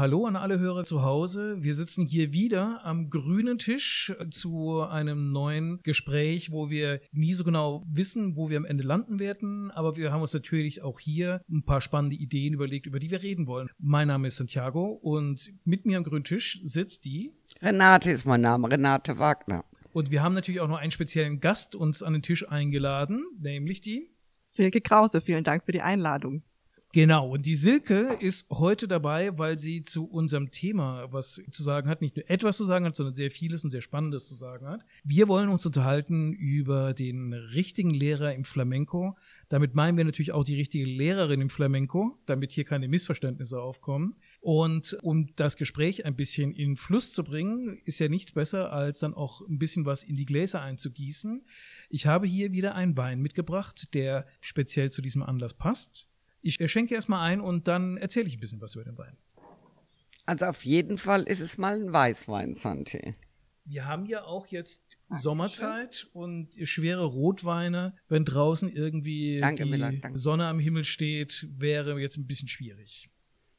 Hallo an alle Hörer zu Hause. Wir sitzen hier wieder am grünen Tisch zu einem neuen Gespräch, wo wir nie so genau wissen, wo wir am Ende landen werden. Aber wir haben uns natürlich auch hier ein paar spannende Ideen überlegt, über die wir reden wollen. Mein Name ist Santiago und mit mir am grünen Tisch sitzt die Renate ist mein Name, Renate Wagner. Und wir haben natürlich auch noch einen speziellen Gast uns an den Tisch eingeladen, nämlich die Silke Krause. Vielen Dank für die Einladung. Genau, und die Silke ist heute dabei, weil sie zu unserem Thema was zu sagen hat, nicht nur etwas zu sagen hat, sondern sehr vieles und sehr Spannendes zu sagen hat. Wir wollen uns unterhalten über den richtigen Lehrer im Flamenco. Damit meinen wir natürlich auch die richtige Lehrerin im Flamenco, damit hier keine Missverständnisse aufkommen. Und um das Gespräch ein bisschen in Fluss zu bringen, ist ja nichts besser, als dann auch ein bisschen was in die Gläser einzugießen. Ich habe hier wieder einen Wein mitgebracht, der speziell zu diesem Anlass passt. Ich schenke erstmal ein und dann erzähle ich ein bisschen was über den Wein. Also auf jeden Fall ist es mal ein Weißwein, Santi. Wir haben ja auch jetzt Dankeschön. Sommerzeit und schwere Rotweine, wenn draußen irgendwie danke, die Miller. Sonne am Himmel steht, wäre jetzt ein bisschen schwierig.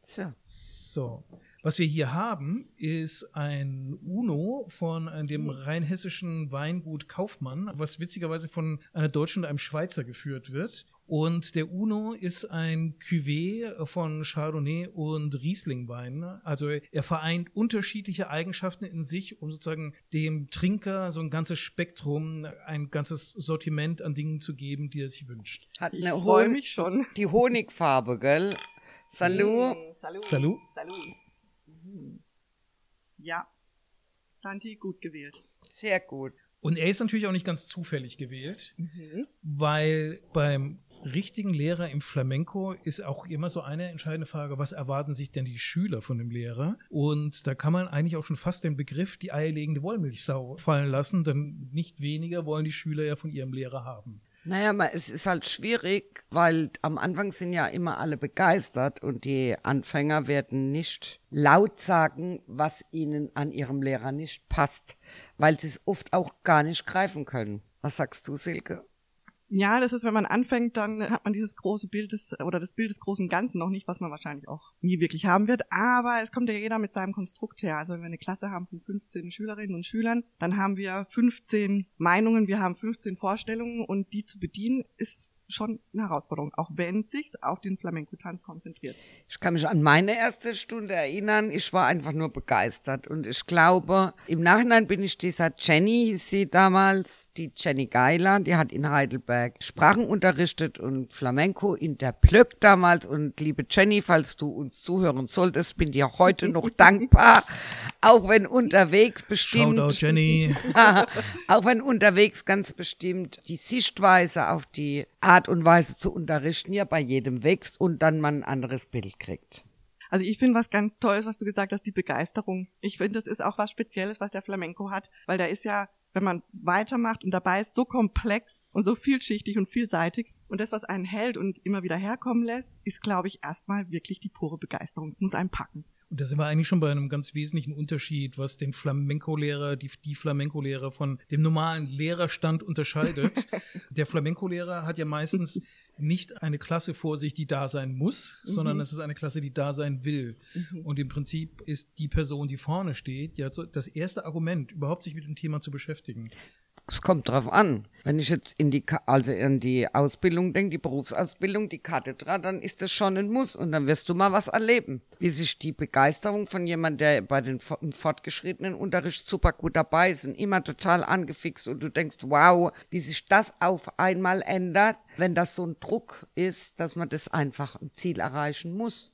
So. So. Was wir hier haben, ist ein Uno von dem rheinhessischen Weingut Kaufmann, was witzigerweise von einer Deutschen und einem Schweizer geführt wird. Und der Uno ist ein Cuvée von Chardonnay und Riesling-Wein. Also er vereint unterschiedliche Eigenschaften in sich, um sozusagen dem Trinker so ein ganzes Spektrum, ein ganzes Sortiment an Dingen zu geben, die er sich wünscht. Hat Ich eine freue Hon mich schon. die Honigfarbe, gell? Salut. Salut. Salut. Salut. Mhm. Ja. Santi, gut gewählt. Sehr gut. Und er ist natürlich auch nicht ganz zufällig gewählt, Mhm. weil beim richtigen Lehrer im Flamenco ist auch immer so eine entscheidende Frage, was erwarten sich denn die Schüler von dem Lehrer? Und da kann man eigentlich auch schon fast den Begriff die eierlegende Wollmilchsau fallen lassen, denn nicht weniger wollen die Schüler ja von ihrem Lehrer haben. Naja, es ist halt schwierig, weil am Anfang sind ja immer alle begeistert und die Anfänger werden nicht laut sagen, was ihnen an ihrem Lehrer nicht passt, weil sie es oft auch gar nicht greifen können. Was sagst du, Silke? Ja, das ist, wenn man anfängt, dann hat man dieses große Bild des, oder das Bild des großen Ganzen noch nicht, was man wahrscheinlich auch nie wirklich haben wird. Aber es kommt ja jeder mit seinem Konstrukt her. Also wenn wir eine Klasse haben von 15 Schülerinnen und Schülern, dann haben wir 15 Meinungen, wir haben 15 Vorstellungen und die zu bedienen ist schon eine Herausforderung, auch wenn es sich auf den Flamenco-Tanz konzentriert. Ich kann mich an meine erste Stunde erinnern. Ich war einfach nur begeistert. Und ich glaube, im Nachhinein bin ich dieser Jenny, hieß sie damals, die Jenny Geiler, die hat in Heidelberg Sprachen unterrichtet und Flamenco in der Plöck damals. Und liebe Jenny, falls du uns zuhören solltest, bin dir heute noch dankbar. Auch wenn unterwegs bestimmt. Shoutout Jenny. auch wenn unterwegs ganz bestimmt die Sichtweise auf die Art und Weise zu unterrichten ja bei jedem wächst und dann man ein anderes Bild kriegt. Also ich finde was ganz Tolles, was du gesagt hast, die Begeisterung. Ich finde, das ist auch was Spezielles, was der Flamenco hat, weil da ist ja, wenn man weitermacht und dabei ist so komplex und so vielschichtig und vielseitig und das, was einen hält und immer wieder herkommen lässt, ist, glaube ich, erstmal wirklich die pure Begeisterung. Es muss einen packen. Und da sind wir eigentlich schon bei einem ganz wesentlichen Unterschied, was den Flamenco-Lehrer, die, die Flamenco-Lehrer von dem normalen Lehrerstand unterscheidet. Der Flamenco-Lehrer hat ja meistens nicht eine Klasse vor sich, die da sein muss, sondern es ist eine Klasse, die da sein will. Und im Prinzip ist die Person, die vorne steht, ja das erste Argument, überhaupt sich mit dem Thema zu beschäftigen. Es kommt drauf an. Wenn ich jetzt in die, also in die Ausbildung denke, die Berufsausbildung, die Kathedra, dann ist das schon ein Muss und dann wirst du mal was erleben. Wie sich die Begeisterung von jemand, der bei den fortgeschrittenen Unterricht super gut dabei ist und immer total angefixt und du denkst, wow, wie sich das auf einmal ändert, wenn das so ein Druck ist, dass man das einfach im Ziel erreichen muss.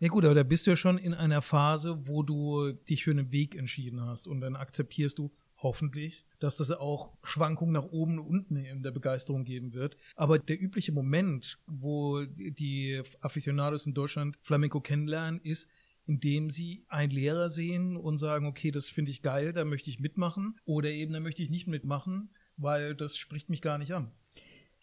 Ja gut, aber da bist du ja schon in einer Phase, wo du dich für einen Weg entschieden hast und dann akzeptierst du hoffentlich, dass das auch Schwankungen nach oben und unten in der Begeisterung geben wird. Aber der übliche Moment, wo die Aficionados in Deutschland Flamenco kennenlernen, ist, indem sie einen Lehrer sehen und sagen, okay, das finde ich geil, da möchte ich mitmachen oder eben da möchte ich nicht mitmachen, weil das spricht mich gar nicht an.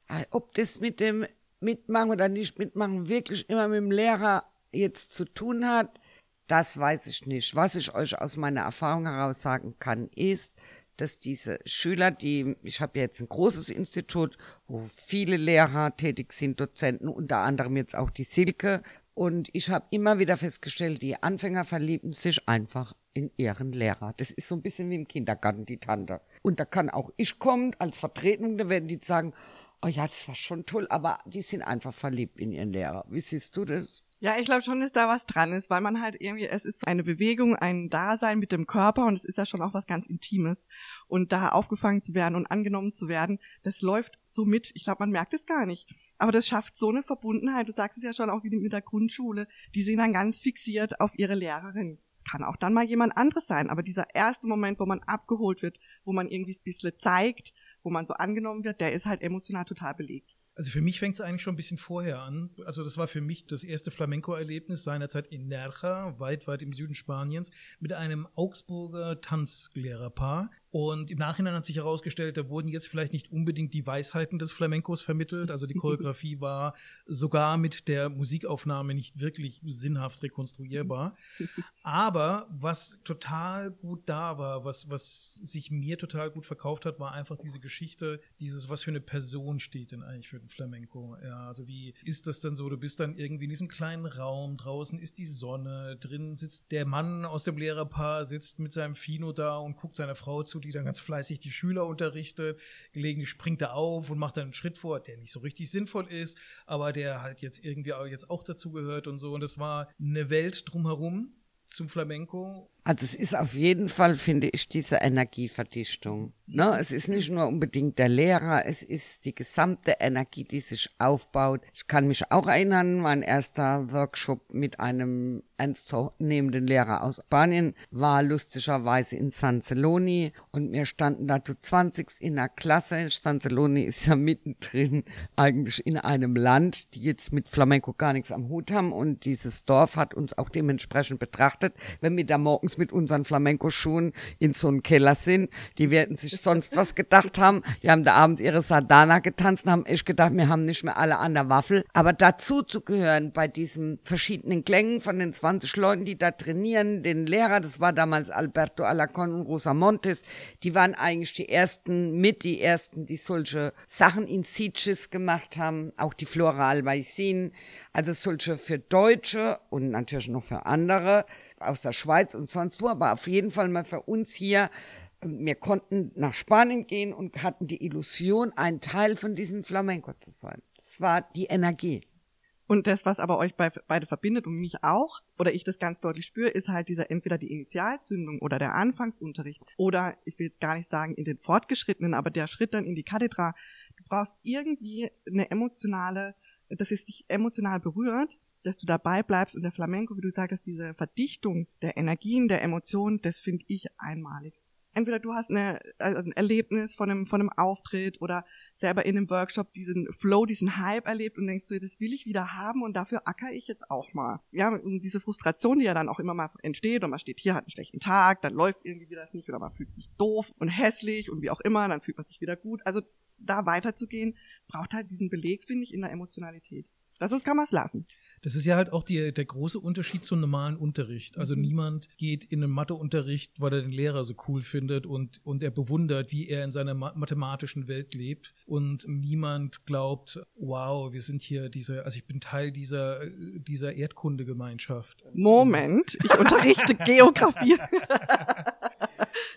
Äh, Ob das mit dem Mitmachen oder nicht mitmachen wirklich immer mit dem Lehrer jetzt zu tun hat, das weiß ich nicht. Was ich euch aus meiner Erfahrung heraus sagen kann, ist, dass diese Schüler, die, ich habe jetzt ein großes Institut, wo viele Lehrer tätig sind, Dozenten, unter anderem jetzt auch die Silke. Und ich habe immer wieder festgestellt, die Anfänger verlieben sich einfach in ihren Lehrer. Das ist so ein bisschen wie im Kindergarten, die Tante. Und da kann auch ich kommen als Vertretung, da werden die sagen, oh ja, das war schon toll, aber die sind einfach verliebt in ihren Lehrer. Wie siehst du das? Ja, ich glaube schon, dass da was dran ist, weil man halt irgendwie, es ist eine Bewegung, ein Dasein mit dem Körper und es ist ja schon auch was ganz Intimes. Und da aufgefangen zu werden und angenommen zu werden, das läuft so mit. Ich glaube, man merkt es gar nicht. Aber das schafft so eine Verbundenheit. Du sagst es ja schon auch wie mit der Grundschule. Die sind dann ganz fixiert auf ihre Lehrerin. Es kann auch dann mal jemand anderes sein, aber dieser erste Moment, wo man abgeholt wird, wo man irgendwie ein bisschen zeigt, wo man so angenommen wird, der ist halt emotional total belegt. Also für mich fängt es eigentlich schon ein bisschen vorher an. Also das war für mich das erste Flamenco-Erlebnis seinerzeit in Nerja, weit, weit im Süden Spaniens, mit einem Augsburger Tanzlehrerpaar, und im Nachhinein hat sich herausgestellt, da wurden jetzt vielleicht nicht unbedingt die Weisheiten des Flamencos vermittelt. Also die Choreografie war sogar mit der Musikaufnahme nicht wirklich sinnhaft rekonstruierbar. Aber was total gut da war, was, was sich mir total gut verkauft hat, war einfach diese Geschichte, dieses, was für eine Person steht denn eigentlich für den Flamenco. Ja, also wie ist das denn so? Du bist dann irgendwie in diesem kleinen Raum, draußen ist die Sonne, drin sitzt der Mann aus dem Lehrerpaar, sitzt mit seinem Fino da und guckt seiner Frau zu, die dann ganz fleißig die Schüler unterrichtet. Gelegentlich springt er auf und macht dann einen Schritt vor, der nicht so richtig sinnvoll ist, aber der halt jetzt irgendwie auch jetzt auch dazu gehört und so. Und es war eine Welt drumherum zum Flamenco. Also es ist auf jeden Fall, finde ich, diese Energieverdichtung. Ne? Es ist nicht nur unbedingt der Lehrer, es ist die gesamte Energie, die sich aufbaut. Ich kann mich auch erinnern, mein erster Workshop mit einem ernstzunehmenden Lehrer aus Spanien war lustigerweise in San Celoni und wir standen da zu 20 in der Klasse. San Celoni ist ja mittendrin eigentlich in einem Land, die jetzt mit Flamenco gar nichts am Hut haben und dieses Dorf hat uns auch dementsprechend betrachtet. Wenn wir da morgens mit unseren Flamenco-Schuhen in so einen Keller sind, die werden sich sonst was gedacht haben. Die haben da abends ihre Sardana getanzt und haben echt gedacht, wir haben nicht mehr alle an der Waffel. Aber dazu zu gehören bei diesen verschiedenen Klängen von den 20 Leuten, die da trainieren, den Lehrer, das war damals Alberto Alacon und Rosa Montes, die waren eigentlich die ersten, mit die ersten, die solche Sachen in Sieges gemacht haben, auch die Flora Albaicin, also solche für Deutsche und natürlich noch für andere aus der Schweiz und sonst wo, aber auf jeden Fall mal für uns hier wir konnten nach Spanien gehen und hatten die Illusion, ein Teil von diesem Flamenco zu sein. Das war die Energie. Und das, was aber euch beide verbindet und mich auch, oder ich das ganz deutlich spüre, ist halt dieser entweder die Initialzündung oder der Anfangsunterricht oder ich will gar nicht sagen in den Fortgeschrittenen, aber der Schritt dann in die Kathedra. Du brauchst irgendwie eine emotionale, dass es dich emotional berührt, dass du dabei bleibst und der Flamenco, wie du sagst, diese Verdichtung der Energien, der Emotionen, das finde ich einmalig entweder du hast eine, also ein Erlebnis von einem, von einem Auftritt oder selber in einem Workshop diesen Flow, diesen Hype erlebt und denkst du, das will ich wieder haben und dafür acker ich jetzt auch mal. Ja, und diese Frustration, die ja dann auch immer mal entsteht und man steht hier, hat einen schlechten Tag, dann läuft irgendwie wieder nicht oder man fühlt sich doof und hässlich und wie auch immer, dann fühlt man sich wieder gut. Also da weiterzugehen, braucht halt diesen Beleg, finde ich, in der Emotionalität. Das ist, kann man es lassen. Das ist ja halt auch die, der große Unterschied zum normalen Unterricht. Also mhm. niemand geht in einen Matheunterricht, weil er den Lehrer so cool findet und, und er bewundert, wie er in seiner mathematischen Welt lebt. Und niemand glaubt, wow, wir sind hier diese, also ich bin Teil dieser, dieser Erdkundegemeinschaft. Moment, ich unterrichte Geografie.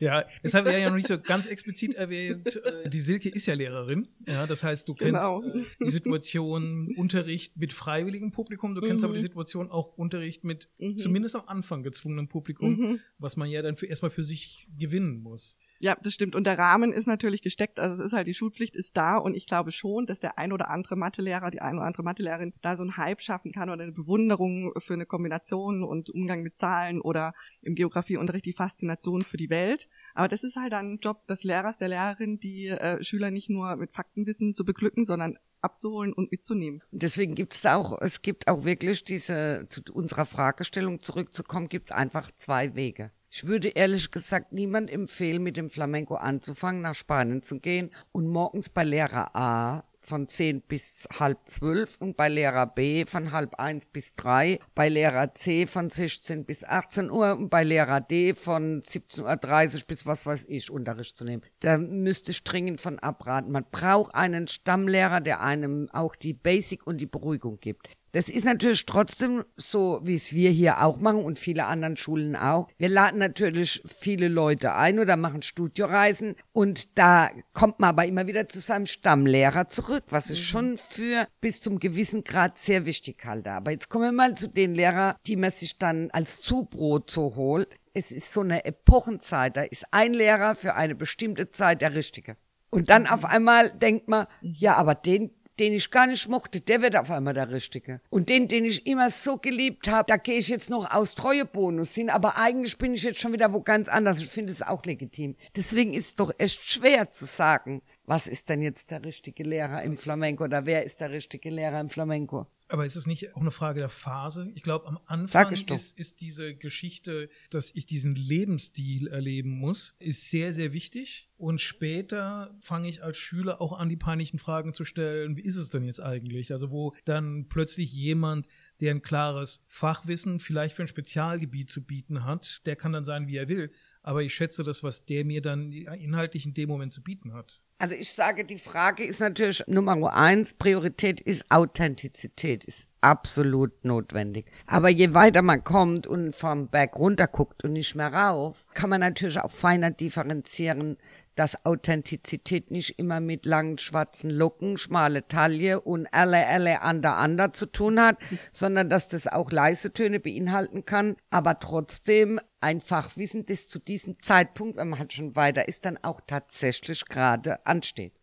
Ja, das haben wir ja noch nicht so ganz explizit erwähnt. Äh, die Silke ist ja Lehrerin. Ja, das heißt, du kennst genau. Äh, die Situation Unterricht mit freiwilligem Publikum, du kennst mhm. aber die Situation auch Unterricht mit mhm. zumindest am Anfang gezwungenem Publikum, mhm. was man ja dann für, erstmal für sich gewinnen muss. Ja, das stimmt. Und der Rahmen ist natürlich gesteckt. Also es ist halt, die Schulpflicht ist da und ich glaube schon, dass der ein oder andere Mathelehrer, die ein oder andere Mathelehrerin da so einen Hype schaffen kann oder eine Bewunderung für eine Kombination und Umgang mit Zahlen oder im Geografieunterricht die Faszination für die Welt. Aber das ist halt dann ein Job des Lehrers, der Lehrerin, die äh, Schüler nicht nur mit Faktenwissen zu beglücken, sondern abzuholen und mitzunehmen. Deswegen gibt es auch, es gibt auch wirklich diese, zu unserer Fragestellung zurückzukommen, gibt es einfach zwei Wege. Ich würde ehrlich gesagt niemand empfehlen, mit dem Flamenco anzufangen, nach Spanien zu gehen und morgens bei Lehrer A von 10 bis halb 12 und bei Lehrer B von halb 1 bis 3, bei Lehrer C von 16 bis 18 Uhr und bei Lehrer D von 17.30 Uhr bis was weiß ich Unterricht zu nehmen. Da müsste ich dringend von abraten. Man braucht einen Stammlehrer, der einem auch die Basic und die Beruhigung gibt. Das ist natürlich trotzdem so, wie es wir hier auch machen und viele anderen Schulen auch. Wir laden natürlich viele Leute ein oder machen Studioreisen und da kommt man aber immer wieder zu seinem Stammlehrer zurück, was ich schon für bis zum gewissen Grad sehr wichtig halte. Aber jetzt kommen wir mal zu den Lehrern, die man sich dann als Zubrot so holt. Es ist so eine Epochenzeit, da ist ein Lehrer für eine bestimmte Zeit der Richtige. Und dann auf einmal denkt man, ja, aber den den ich gar nicht mochte, der wird auf einmal der Richtige. Und den, den ich immer so geliebt habe, da gehe ich jetzt noch aus Treuebonus hin, aber eigentlich bin ich jetzt schon wieder wo ganz anders. Ich finde es auch legitim. Deswegen ist es doch echt schwer zu sagen, was ist denn jetzt der richtige Lehrer im Flamenco oder wer ist der richtige Lehrer im Flamenco. Aber ist es nicht auch eine Frage der Phase? Ich glaube, am Anfang ist, ist diese Geschichte, dass ich diesen Lebensstil erleben muss, ist sehr, sehr wichtig. Und später fange ich als Schüler auch an, die peinlichen Fragen zu stellen, wie ist es denn jetzt eigentlich? Also wo dann plötzlich jemand, der ein klares Fachwissen vielleicht für ein Spezialgebiet zu bieten hat, der kann dann sein, wie er will. Aber ich schätze das, was der mir dann inhaltlich in dem Moment zu bieten hat. Also ich sage, die Frage ist natürlich Nummer eins, Priorität ist Authentizität, ist absolut notwendig. Aber je weiter man kommt und vom Berg runter guckt und nicht mehr rauf, kann man natürlich auch feiner differenzieren, dass Authentizität nicht immer mit langen schwarzen Locken, schmale Taille und alle, alle, ander, ander zu tun hat, sondern dass das auch leise Töne beinhalten kann, aber trotzdem ein Fachwissen, das zu diesem Zeitpunkt, wenn man halt schon weiter ist, dann auch tatsächlich gerade ansteht.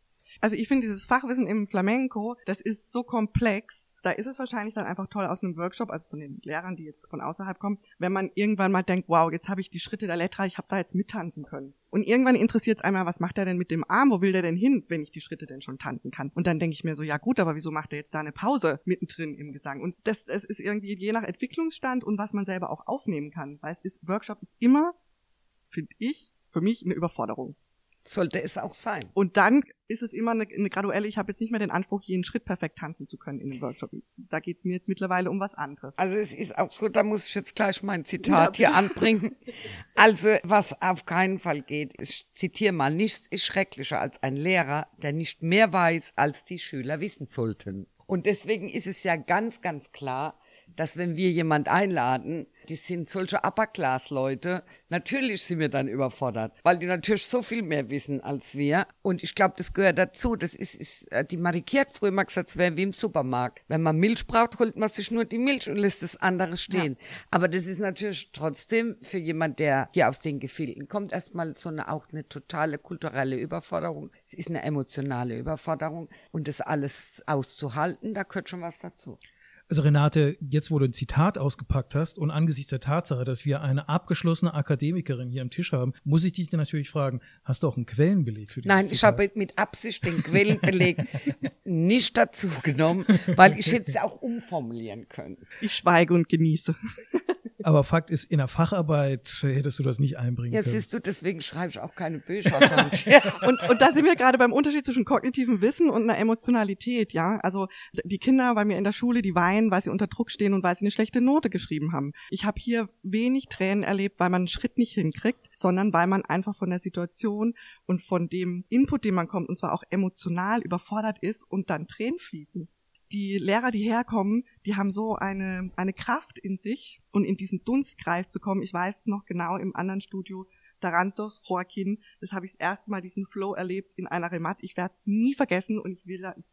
Also ich finde dieses Fachwissen im Flamenco, das ist so komplex, da ist es wahrscheinlich dann einfach toll aus einem Workshop, also von den Lehrern, die jetzt von außerhalb kommen, wenn man irgendwann mal denkt, wow, jetzt habe ich die Schritte der Letra, ich habe da jetzt mittanzen können. Und irgendwann interessiert es einmal, was macht er denn mit dem Arm, wo will der denn hin, wenn ich die Schritte denn schon tanzen kann? Und dann denke ich mir so, ja gut, aber wieso macht er jetzt da eine Pause mittendrin im Gesang? Und das, das ist irgendwie je nach Entwicklungsstand und was man selber auch aufnehmen kann, weil es ist, Workshop ist immer, finde ich, für mich eine Überforderung. Sollte es auch sein. Und dann ist es immer eine, eine graduelle, ich habe jetzt nicht mehr den Anspruch, jeden Schritt perfekt tanzen zu können in dem Workshop. Da geht es mir jetzt mittlerweile um was anderes. Also es ist auch so, da muss ich jetzt gleich mein Zitat ja, hier anbringen. Also was auf keinen Fall geht, ich zitiere mal, nichts ist schrecklicher als ein Lehrer, der nicht mehr weiß, als die Schüler wissen sollten. Und deswegen ist es ja ganz, ganz klar, dass wenn wir jemand einladen, die sind solche Upper-Class-Leute, natürlich sind wir dann überfordert, weil die natürlich so viel mehr wissen als wir. Und ich glaube, das gehört dazu. Das ist, ist äh, die Marikiert früher mal gesagt, es wäre wie im Supermarkt. Wenn man Milch braucht, holt man sich nur die Milch und lässt das andere stehen. Ja. Aber das ist natürlich trotzdem für jemand, der hier aus den Gefilden kommt, erstmal so eine auch eine totale kulturelle Überforderung. Es ist eine emotionale Überforderung und das alles auszuhalten, da gehört schon was dazu. Also Renate, jetzt wo du ein Zitat ausgepackt hast und angesichts der Tatsache, dass wir eine abgeschlossene Akademikerin hier am Tisch haben, muss ich dich natürlich fragen, hast du auch einen Quellenbeleg für dieses Nein, ich habe mit Absicht den Quellenbeleg nicht dazu genommen, weil ich hätte es auch umformulieren können. Ich schweige und genieße. Aber Fakt ist, in der Facharbeit hättest du das nicht einbringen Jetzt können. Jetzt siehst du, deswegen schreibe ich auch keine Bücher. und, und da sind wir gerade beim Unterschied zwischen kognitivem Wissen und einer Emotionalität, ja. Also die Kinder bei mir in der Schule, die weinen, weil sie unter Druck stehen und weil sie eine schlechte Note geschrieben haben. Ich habe hier wenig Tränen erlebt, weil man einen Schritt nicht hinkriegt, sondern weil man einfach von der Situation und von dem Input, den man kommt, und zwar auch emotional überfordert ist und dann Tränen fließen die Lehrer, die herkommen, die haben so eine, eine Kraft in sich und in diesen Dunstkreis zu kommen. Ich weiß noch genau im anderen Studio, Tarantos, Joaquin, das habe ich das erste Mal diesen Flow erlebt in einer Remat. Ich werde es nie vergessen und ich will da, ich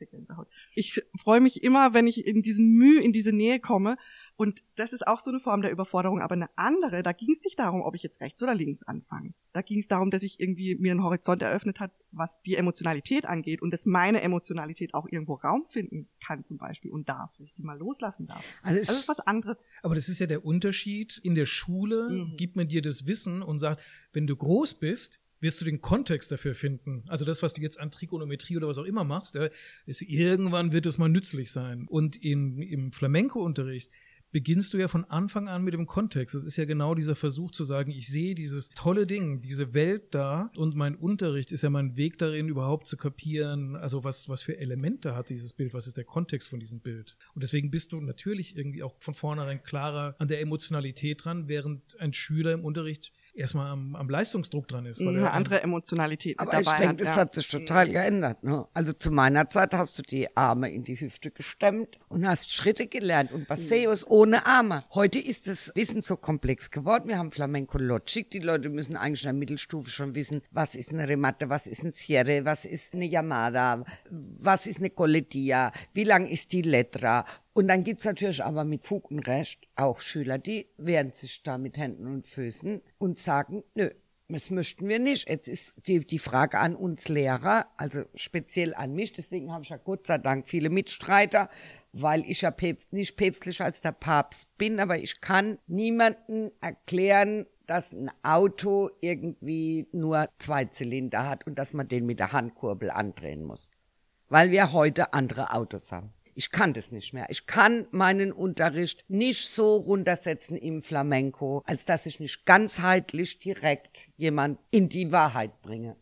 Ich freue mich immer, wenn ich in diesem Mühe, in diese Nähe komme und das ist auch so eine Form der Überforderung. Aber eine andere, da ging es nicht darum, ob ich jetzt rechts oder links anfange. Da ging es darum, dass ich irgendwie mir einen Horizont eröffnet hat, was die Emotionalität angeht und dass meine Emotionalität auch irgendwo Raum finden kann zum Beispiel und darf, dass ich die mal loslassen darf. Also, das ist was anderes. Aber das ist ja der Unterschied. In der Schule mhm. gibt man dir das Wissen und sagt, wenn du groß bist, wirst du den Kontext dafür finden. Also das, was du jetzt an Trigonometrie oder was auch immer machst, ist, irgendwann wird es mal nützlich sein. Und in, im Flamenco-Unterricht beginnst du ja von Anfang an mit dem Kontext. Das ist ja genau dieser Versuch zu sagen, ich sehe dieses tolle Ding, diese Welt da und mein Unterricht ist ja mein Weg darin, überhaupt zu kapieren, also was, was für Elemente hat dieses Bild, was ist der Kontext von diesem Bild. Und deswegen bist du natürlich irgendwie auch von vornherein klarer an der Emotionalität dran, während ein Schüler im Unterricht erstmal am, am Leistungsdruck dran ist. Weil eine andere Emotionalität aber dabei ich denke, das ja. hat sich total geändert. Ne? Also zu meiner Zeit hast du die Arme in die Hüfte gestemmt und hast Schritte gelernt und Paseos mhm. ohne Arme. Heute ist das Wissen so komplex geworden. Wir haben Flamenco Logic. Die Leute müssen eigentlich in der Mittelstufe schon wissen, was ist eine Remate, was ist ein Sierre, was ist eine Yamada, was ist eine Coletia, wie lang ist die Letra und dann gibt's natürlich aber mit Fug und Recht auch Schüler, die wehren sich da mit Händen und Füßen und sagen, nö, das möchten wir nicht. Jetzt ist die, die Frage an uns Lehrer, also speziell an mich, deswegen habe ich ja Gott sei Dank viele Mitstreiter, weil ich ja päpst, nicht päpstlicher als der Papst bin, aber ich kann niemanden erklären, dass ein Auto irgendwie nur zwei Zylinder hat und dass man den mit der Handkurbel andrehen muss. Weil wir heute andere Autos haben. Ich kann das nicht mehr. Ich kann meinen Unterricht nicht so runtersetzen im Flamenco, als dass ich nicht ganzheitlich direkt jemand in die Wahrheit bringe.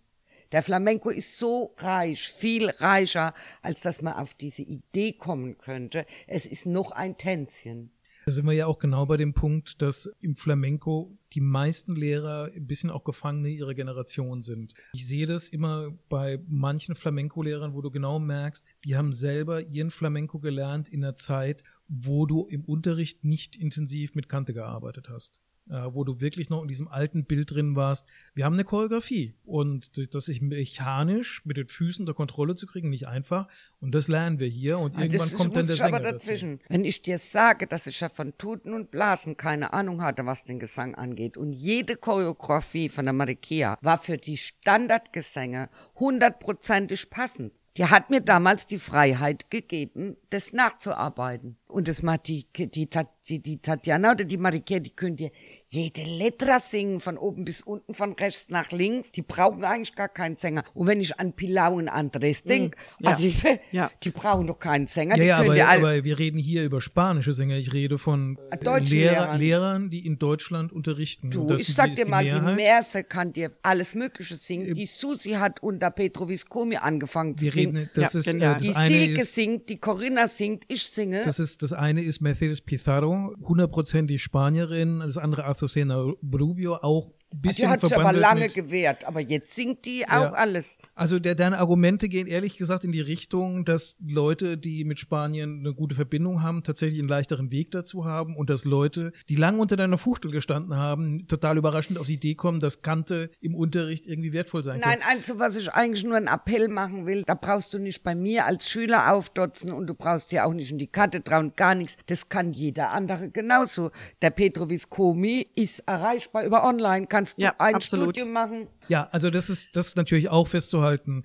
Der Flamenco ist so reich, viel reicher, als dass man auf diese Idee kommen könnte. Es ist noch ein Tänzchen. Da sind wir ja auch genau bei dem Punkt, dass im Flamenco die meisten Lehrer ein bisschen auch Gefangene ihrer Generation sind. Ich sehe das immer bei manchen Flamenco-Lehrern, wo du genau merkst, die haben selber ihren Flamenco gelernt in einer Zeit, wo du im Unterricht nicht intensiv mit Kante gearbeitet hast wo du wirklich noch in diesem alten Bild drin warst. Wir haben eine Choreografie und das ist mechanisch mit den Füßen unter Kontrolle zu kriegen, nicht einfach. Und das lernen wir hier und ah, irgendwann kommt dann der Sänger aber dazwischen. Dazu. Wenn ich dir sage, dass ich ja von Tuten und Blasen keine Ahnung hatte, was den Gesang angeht und jede Choreografie von der Marikia war für die Standardgesänge hundertprozentig passend. Die hat mir damals die Freiheit gegeben, das nachzuarbeiten. Und das macht die, die, die, die Tatjana oder die Marike, die können dir jede Letra singen, von oben bis unten, von rechts nach links. Die brauchen eigentlich gar keinen Sänger. Und wenn ich an Pilau und Andres denke, mm, ja. also ja. die brauchen doch keinen Sänger. Ja, die ja aber, aber, wir reden hier über spanische Sänger. Ich rede von äh, Lehrer, Lehrern, die in Deutschland unterrichten. Du, ich sag dir mal, die, die Merse kann dir alles Mögliche singen. Die Susi hat unter Petro Viscomi angefangen zu singen. Reden, das ja, ist, genau. äh, die Silke singt, die Corinna singt, ich singe. Das ist das eine ist Mercedes Pizarro, hundertprozentig Spanierin, das andere Azucena Rubio, auch bisschen die hat sich aber lange gewehrt, aber jetzt singt die auch alles. Also der, deine Argumente gehen ehrlich gesagt in die Richtung, dass Leute, die mit Spanien eine gute Verbindung haben, tatsächlich einen leichteren Weg dazu haben und dass Leute, die lange unter deiner Fuchtel gestanden haben, total überraschend auf die Idee kommen, dass Kante im Unterricht irgendwie wertvoll sein kann. Nein, also was ich eigentlich nur einen Appell machen will, da brauchst du nicht bei mir als Schüler aufdotzen und du brauchst dir auch nicht in die Karte trauen, gar nichts. Das kann jeder andere genauso. Der Petrovis Komi ist erreichbar über online, kannst du ja, ein absolut. Studium machen. Ja, also das ist, das ist natürlich auch festzuhalten.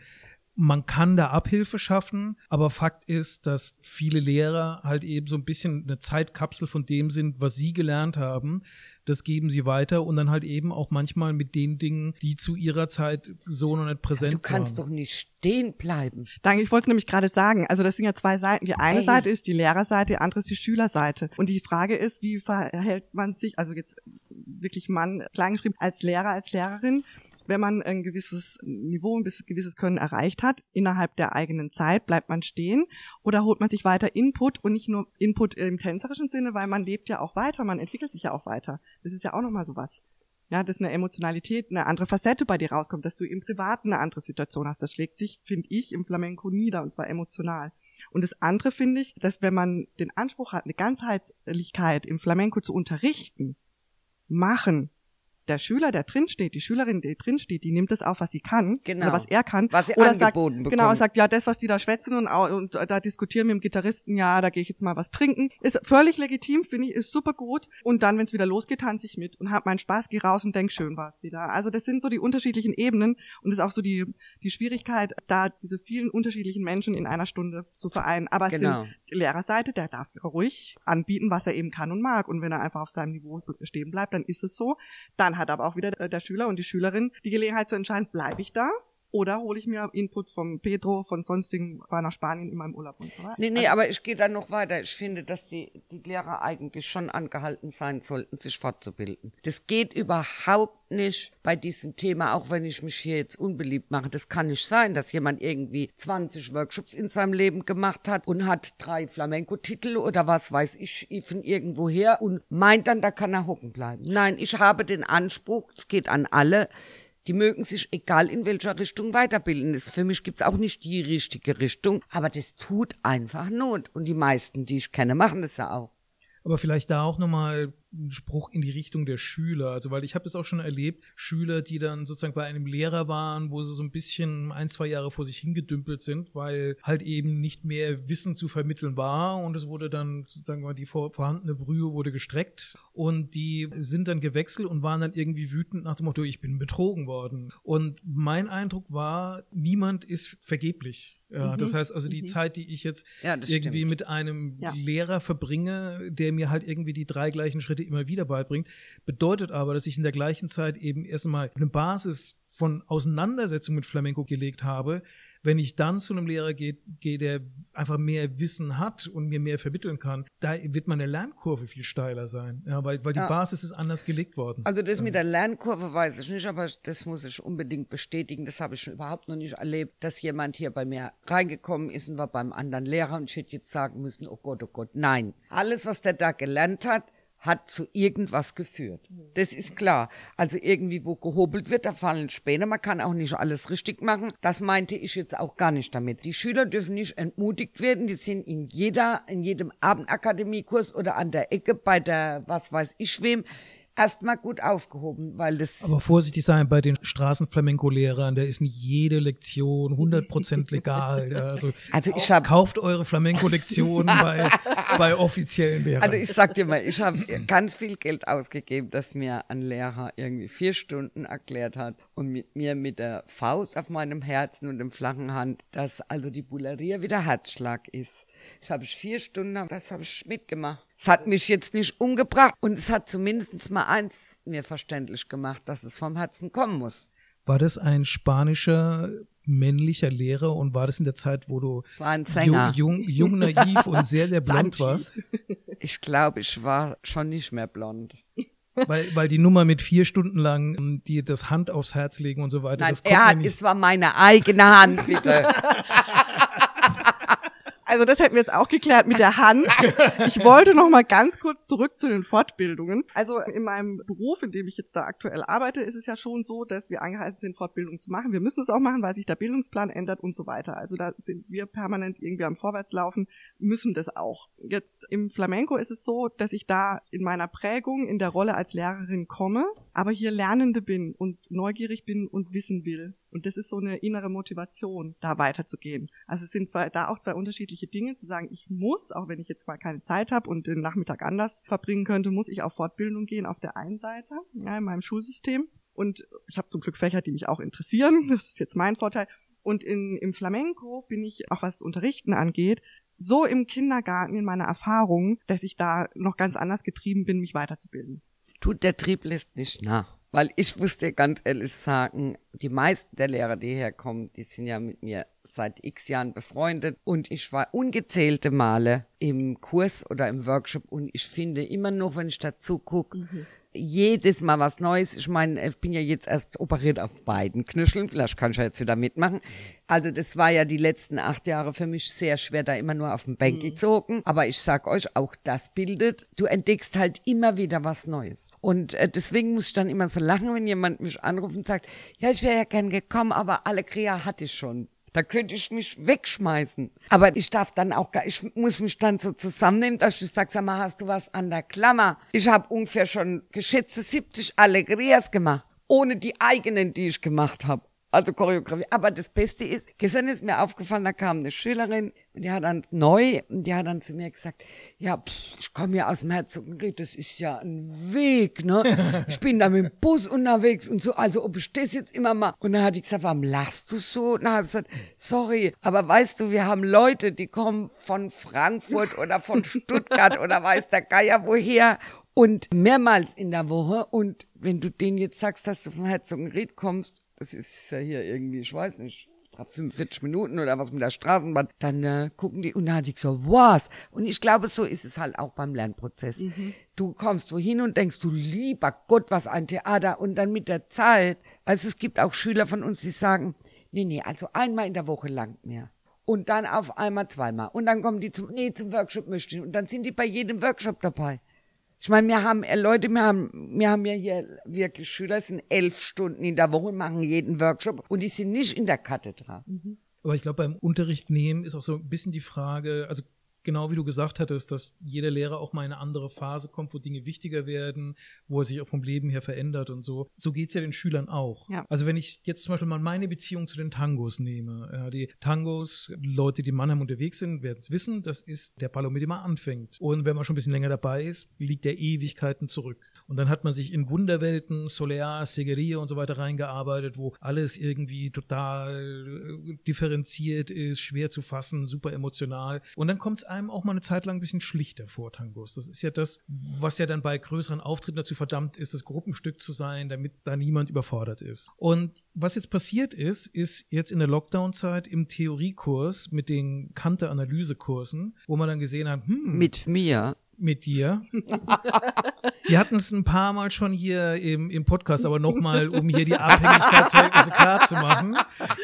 Man kann da Abhilfe schaffen, aber Fakt ist, dass viele Lehrer halt eben so ein bisschen eine Zeitkapsel von dem sind, was sie gelernt haben. Das geben sie weiter und dann halt eben auch manchmal mit den Dingen, die zu ihrer Zeit so noch nicht präsent waren. Du kannst waren. doch nicht stehen bleiben. Danke, ich wollte nämlich gerade sagen, also das sind ja zwei Seiten. Die eine Ey. Seite ist die Lehrerseite, die andere ist die Schülerseite. Und die Frage ist, wie verhält man sich, also jetzt wirklich Mann klein geschrieben, als Lehrer, als Lehrerin, wenn man ein gewisses Niveau, ein gewisses Können erreicht hat, innerhalb der eigenen Zeit, bleibt man stehen oder holt man sich weiter Input und nicht nur Input im tänzerischen Sinne, weil man lebt ja auch weiter, man entwickelt sich ja auch weiter. Das ist ja auch nochmal sowas. Ja, dass eine Emotionalität, eine andere Facette bei dir rauskommt, dass du im Privaten eine andere Situation hast. Das schlägt sich, finde ich, im Flamenco nieder und zwar emotional. Und das andere finde ich, dass wenn man den Anspruch hat, eine Ganzheitlichkeit im Flamenco zu unterrichten, machen, der Schüler, der drin steht, die Schülerin, die drin steht, die nimmt das auf, was sie kann, genau. oder was er kann, was sie oder angeboten sagt, genau, sagt, ja, das, was die da schwätzen und, und da diskutieren mit dem Gitarristen, ja, da gehe ich jetzt mal was trinken, ist völlig legitim, finde ich, ist super gut. Und dann, wenn es wieder losgeht, tanze ich mit und hab meinen Spaß, geh raus und denk, schön war es wieder. Also das sind so die unterschiedlichen Ebenen und das ist auch so die die Schwierigkeit, da diese vielen unterschiedlichen Menschen in einer Stunde zu vereinen. Aber es genau. sind Lehrerseite, der darf ruhig anbieten, was er eben kann und mag. Und wenn er einfach auf seinem Niveau stehen bleibt, dann ist es so. Dann hat aber auch wieder der Schüler und die Schülerin die Gelegenheit zu entscheiden, bleibe ich da oder hole ich mir Input vom Pedro, von sonstigen, war nach Spanien in meinem Urlaub und so weiter. Nee, nee, Also, aber ich gehe da noch weiter. Ich finde, dass die, die Lehrer eigentlich schon angehalten sein sollten, sich fortzubilden. Das geht überhaupt nicht bei diesem Thema, auch wenn ich mich hier jetzt unbeliebt mache. Das kann nicht sein, dass jemand irgendwie 20 Workshops in seinem Leben gemacht hat und hat drei Flamenco-Titel oder was weiß ich von irgendwo her und meint dann, da kann er hocken bleiben. Nein, ich habe den Anspruch, es geht an alle, die mögen sich, egal in welcher Richtung, weiterbilden. Das, für mich gibt's auch nicht die richtige Richtung, aber das tut einfach Not. Und die meisten, die ich kenne, machen das ja auch. Aber vielleicht da auch nochmal ein Spruch in die Richtung der Schüler. Also, weil ich habe das auch schon erlebt, Schüler, die dann sozusagen bei einem Lehrer waren, wo sie so ein bisschen ein, zwei Jahre vor sich hingedümpelt sind, weil halt eben nicht mehr Wissen zu vermitteln war und es wurde dann sozusagen mal die vor, vorhandene Brühe wurde gestreckt und die sind dann gewechselt und waren dann irgendwie wütend nach dem Motto, ich bin betrogen worden. Und mein Eindruck war, niemand ist vergeblich. Ja, Mhm. das heißt also die Mhm. Zeit, die ich jetzt Ja, irgendwie stimmt. mit einem Ja. Lehrer verbringe, der mir halt irgendwie die drei gleichen Schritte immer wieder beibringt, bedeutet aber, dass ich in der gleichen Zeit eben erstmal eine Basis von Auseinandersetzung mit Flamenco gelegt habe. Wenn ich dann zu einem Lehrer gehe, gehe, der einfach mehr Wissen hat und mir mehr vermitteln kann, da wird meine Lernkurve viel steiler sein, ja, weil, weil die Ja. Basis ist anders gelegt worden. Also das mit der Lernkurve weiß ich nicht, aber das muss ich unbedingt bestätigen. Das habe ich schon überhaupt noch nicht erlebt, dass jemand hier bei mir reingekommen ist und war beim anderen Lehrer und ich hätte jetzt sagen müssen, oh Gott, oh Gott, nein. Alles, was der da gelernt hat, hat zu irgendwas geführt. Das ist klar. Also irgendwie, wo gehobelt wird, da fallen Späne. Man kann auch nicht alles richtig machen. Das meinte ich jetzt auch gar nicht damit. Die Schüler dürfen nicht entmutigt werden. Die sind in jeder, in jedem Abendakademiekurs oder an der Ecke bei der, was weiß ich wem, erstmal gut aufgehoben, weil das Aber vorsichtig sein bei den Straßenflamenco-Lehrern, da ist nicht jede Lektion 100% legal. Also Also ich hab- kauft eure Flamenco-Lektionen bei, bei offiziellen Lehrern. Also ich sag dir mal, ich habe ganz viel Geld ausgegeben, dass mir ein Lehrer irgendwie vier Stunden erklärt hat und mit mir mit der Faust auf meinem Herzen und dem flachen Hand, dass also die Bulleria wieder Herzschlag ist. Das habe ich vier Stunden, das habe ich mitgemacht. Es hat mich jetzt nicht umgebracht und es hat zumindest mal eins mir verständlich gemacht, dass es vom Herzen kommen muss. War das ein spanischer männlicher Lehrer und war das in der Zeit, wo du War ein Sänger. jung, jung, jung naiv und sehr, sehr blond warst? Ich glaube, ich war schon nicht mehr blond. Weil, weil die Nummer mit vier Stunden lang ähm, die das Hand aufs Herz legen und so weiter, Nein, das kommt er hat, es war meine eigene Hand, bitte. Also das hätten wir jetzt auch geklärt mit der Hand. Ich wollte noch mal ganz kurz zurück zu den Fortbildungen. Also in meinem Beruf, in dem ich jetzt da aktuell arbeite, ist es ja schon so, dass wir angehalten sind, Fortbildungen zu machen. Wir müssen es auch machen, weil sich der Bildungsplan ändert und so weiter. Also da sind wir permanent irgendwie am Vorwärtslaufen, müssen das auch. Jetzt im Flamenco ist es so, dass ich da in meiner Prägung in der Rolle als Lehrerin komme, aber hier Lernende bin und neugierig bin und wissen will. Und das ist so eine innere Motivation, da weiterzugehen. Also es sind zwar da auch zwei unterschiedliche Dinge, zu sagen, ich muss, auch wenn ich jetzt mal keine Zeit habe und den Nachmittag anders verbringen könnte, muss ich auf Fortbildung gehen auf der einen Seite, ja, in meinem Schulsystem. Und ich habe zum Glück Fächer, die mich auch interessieren. Das ist jetzt mein Vorteil. Und in, im Flamenco bin ich, auch was Unterrichten angeht, so im Kindergarten in meiner Erfahrung, dass ich da noch ganz anders getrieben bin, mich weiterzubilden. Tut der Trieb lässt nicht nach. Weil ich muss dir ganz ehrlich sagen, die meisten der Lehrer, die herkommen, die sind ja mit mir seit x Jahren befreundet. Und ich war ungezählte Male im Kurs oder im Workshop. Und ich finde immer noch, wenn ich dazu gucke, jedes Mal was Neues. Ich meine, ich bin ja jetzt erst operiert auf beiden Knöcheln. Vielleicht kann ich ja jetzt wieder mitmachen. Also das war ja die letzten acht Jahre für mich sehr schwer, da immer nur auf dem Bänkel zu hocken. Aber ich sag euch, auch das bildet. Du entdeckst halt immer wieder was Neues. Und äh, deswegen muss ich dann immer so lachen, wenn jemand mich anruft und sagt, ja, ich wäre ja gern gekommen, aber alle Krea hatte ich schon. Da könnte ich mich wegschmeißen. Aber ich darf dann auch gar, ich muss mich dann so zusammennehmen, dass ich sage, sag mal, hast du was an der Klammer? Ich habe ungefähr schon geschätzte 70 Allegrias gemacht, ohne die eigenen, die ich gemacht habe. Also Choreografie. Aber das Beste ist, gestern ist mir aufgefallen, da kam eine Schülerin, die hat dann neu, und die hat dann zu mir gesagt, ja, pff, ich komme ja aus dem Herzogenried, das ist ja ein Weg, ne? Ich bin da mit dem Bus unterwegs und so, also ob ich das jetzt immer mal. Und dann hat die gesagt, warum lachst du so? Und dann habe ich gesagt, sorry, aber weißt du, wir haben Leute, die kommen von Frankfurt oder von Stuttgart oder weiß der Geier woher und mehrmals in der Woche und wenn du denen jetzt sagst, dass du vom Herzogenried kommst das ist ja hier irgendwie, ich weiß nicht, 45 Minuten oder was mit der Straßenbahn, dann äh, gucken die und dann hatte ich so, was? Und ich glaube, so ist es halt auch beim Lernprozess. Mhm. Du kommst wohin und denkst, du lieber Gott, was ein Theater. Und dann mit der Zeit, also es gibt auch Schüler von uns, die sagen, nee, nee, also einmal in der Woche langt mir. Und dann auf einmal zweimal. Und dann kommen die zum, nee, zum Workshop möchte ich. Und dann sind die bei jedem Workshop dabei. Ich meine, wir haben äh, Leute, wir haben, wir haben ja hier wirklich Schüler, sind elf Stunden in der Woche, machen jeden Workshop und die sind nicht in der Kathedra. Mhm. Aber ich glaube, beim Unterricht nehmen ist auch so ein bisschen die Frage, also genau wie du gesagt hattest, dass jeder Lehrer auch mal in eine andere Phase kommt, wo Dinge wichtiger werden, wo er sich auch vom Leben her verändert und so. So geht's ja den Schülern auch. Ja. Also wenn ich jetzt zum Beispiel mal meine Beziehung zu den Tangos nehme, ja, die Tangos, Leute, die in Mannheim unterwegs sind, werden es wissen, das ist der Palo, mit dem man anfängt. Und wenn man schon ein bisschen länger dabei ist, liegt der Ewigkeiten zurück. Und dann hat man sich in Wunderwelten, Solear, Segueria und so weiter reingearbeitet, wo alles irgendwie total äh, differenziert ist, schwer zu fassen, super emotional. Und dann kommt es einem auch mal eine Zeit lang ein bisschen schlichter vor, Tangos. Das ist ja das, was ja dann bei größeren Auftritten dazu verdammt ist, das Gruppenstück zu sein, damit da niemand überfordert ist. Und was jetzt passiert ist, ist jetzt in der Lockdown-Zeit im Theoriekurs mit den Kante-Analysekursen, wo man dann gesehen hat, hm, mit mir mit dir. Wir hatten es ein paar Mal schon hier im, im Podcast, aber nochmal, um hier die Abhängigkeitsverhältnisse klar zu machen.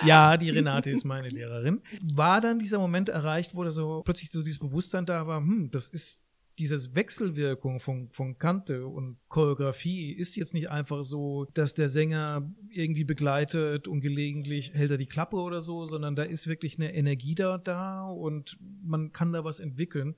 Ja, die Renate ist meine Lehrerin. War dann dieser Moment erreicht, wo da so plötzlich so dieses Bewusstsein da war, hm, das ist dieses Wechselwirkung von, von Kante und Choreografie ist jetzt nicht einfach so, dass der Sänger irgendwie begleitet und gelegentlich hält er die Klappe oder so, sondern da ist wirklich eine Energie da, da und man kann da was entwickeln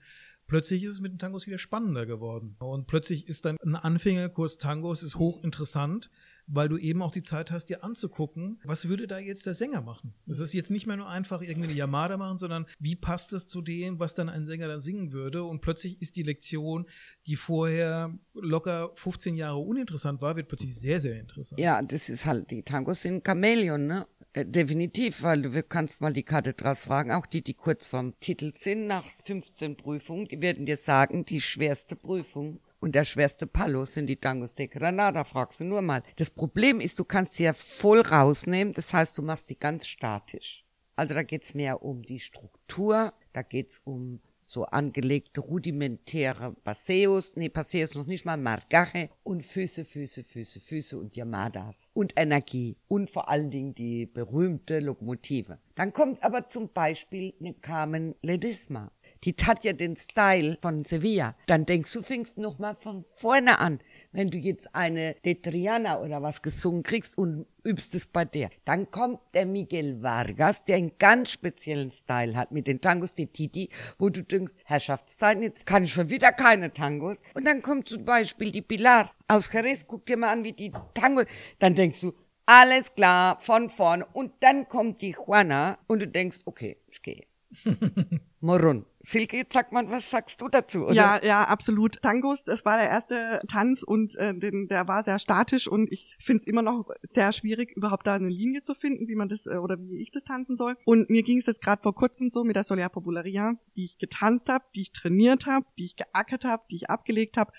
plötzlich ist es mit den Tangos wieder spannender geworden. Und plötzlich ist dann ein Anfängerkurs Tangos ist hochinteressant, weil du eben auch die Zeit hast, dir anzugucken, was würde da jetzt der Sänger machen? Das ist jetzt nicht mehr nur einfach irgendwie eine Yamada machen, sondern wie passt es zu dem, was dann ein Sänger da singen würde? Und plötzlich ist die Lektion, die vorher locker 15 Jahre uninteressant war, wird plötzlich sehr, sehr interessant. Ja, das ist halt, die Tangos sind Chamäleon, ne? Äh, definitiv, weil du kannst mal die Karte draus fragen, auch die, die kurz vorm Titel sind, nach 15 Prüfungen, die werden dir sagen, die schwerste Prüfung und der schwerste Palo sind die Tangos de Granada, fragst du nur mal. Das Problem ist, du kannst sie ja voll rausnehmen, das heißt, du machst sie ganz statisch. Also da geht's mehr um die Struktur, da geht's um so angelegte rudimentäre Passeos, nee, Passeos noch nicht mal, Margache und Füße, Füße, Füße, Füße und Yamadas und Energie und vor allen Dingen die berühmte Lokomotive. Dann kommt aber zum Beispiel eine Carmen Ledesma. Die hat ja den Style von Sevilla. Dann denkst du, fängst noch mal von vorne an wenn du jetzt eine De Triana oder was gesungen kriegst und übst es bei der. Dann kommt der Miguel Vargas, der einen ganz speziellen Style hat mit den Tangos de Titi, wo du denkst, Herrschaftszeiten, jetzt kann ich schon wieder keine Tangos. Und dann kommt zum Beispiel die Pilar aus Jerez, guck dir mal an, wie die Tangos, dann denkst du, alles klar, von vorn. Und dann kommt die Juana und du denkst, okay, ich gehe. Morun. Silke, sag mal, was sagst du dazu? Oder? Ja, ja, absolut. Tangos, das war der erste Tanz und äh, den, der war sehr statisch und ich finde es immer noch sehr schwierig, überhaupt da eine Linie zu finden, wie man das äh, oder wie ich das tanzen soll. Und mir ging es jetzt gerade vor kurzem so mit der Solia Popularia, die ich getanzt habe, die ich trainiert habe, die ich geackert habe, die ich abgelegt habe.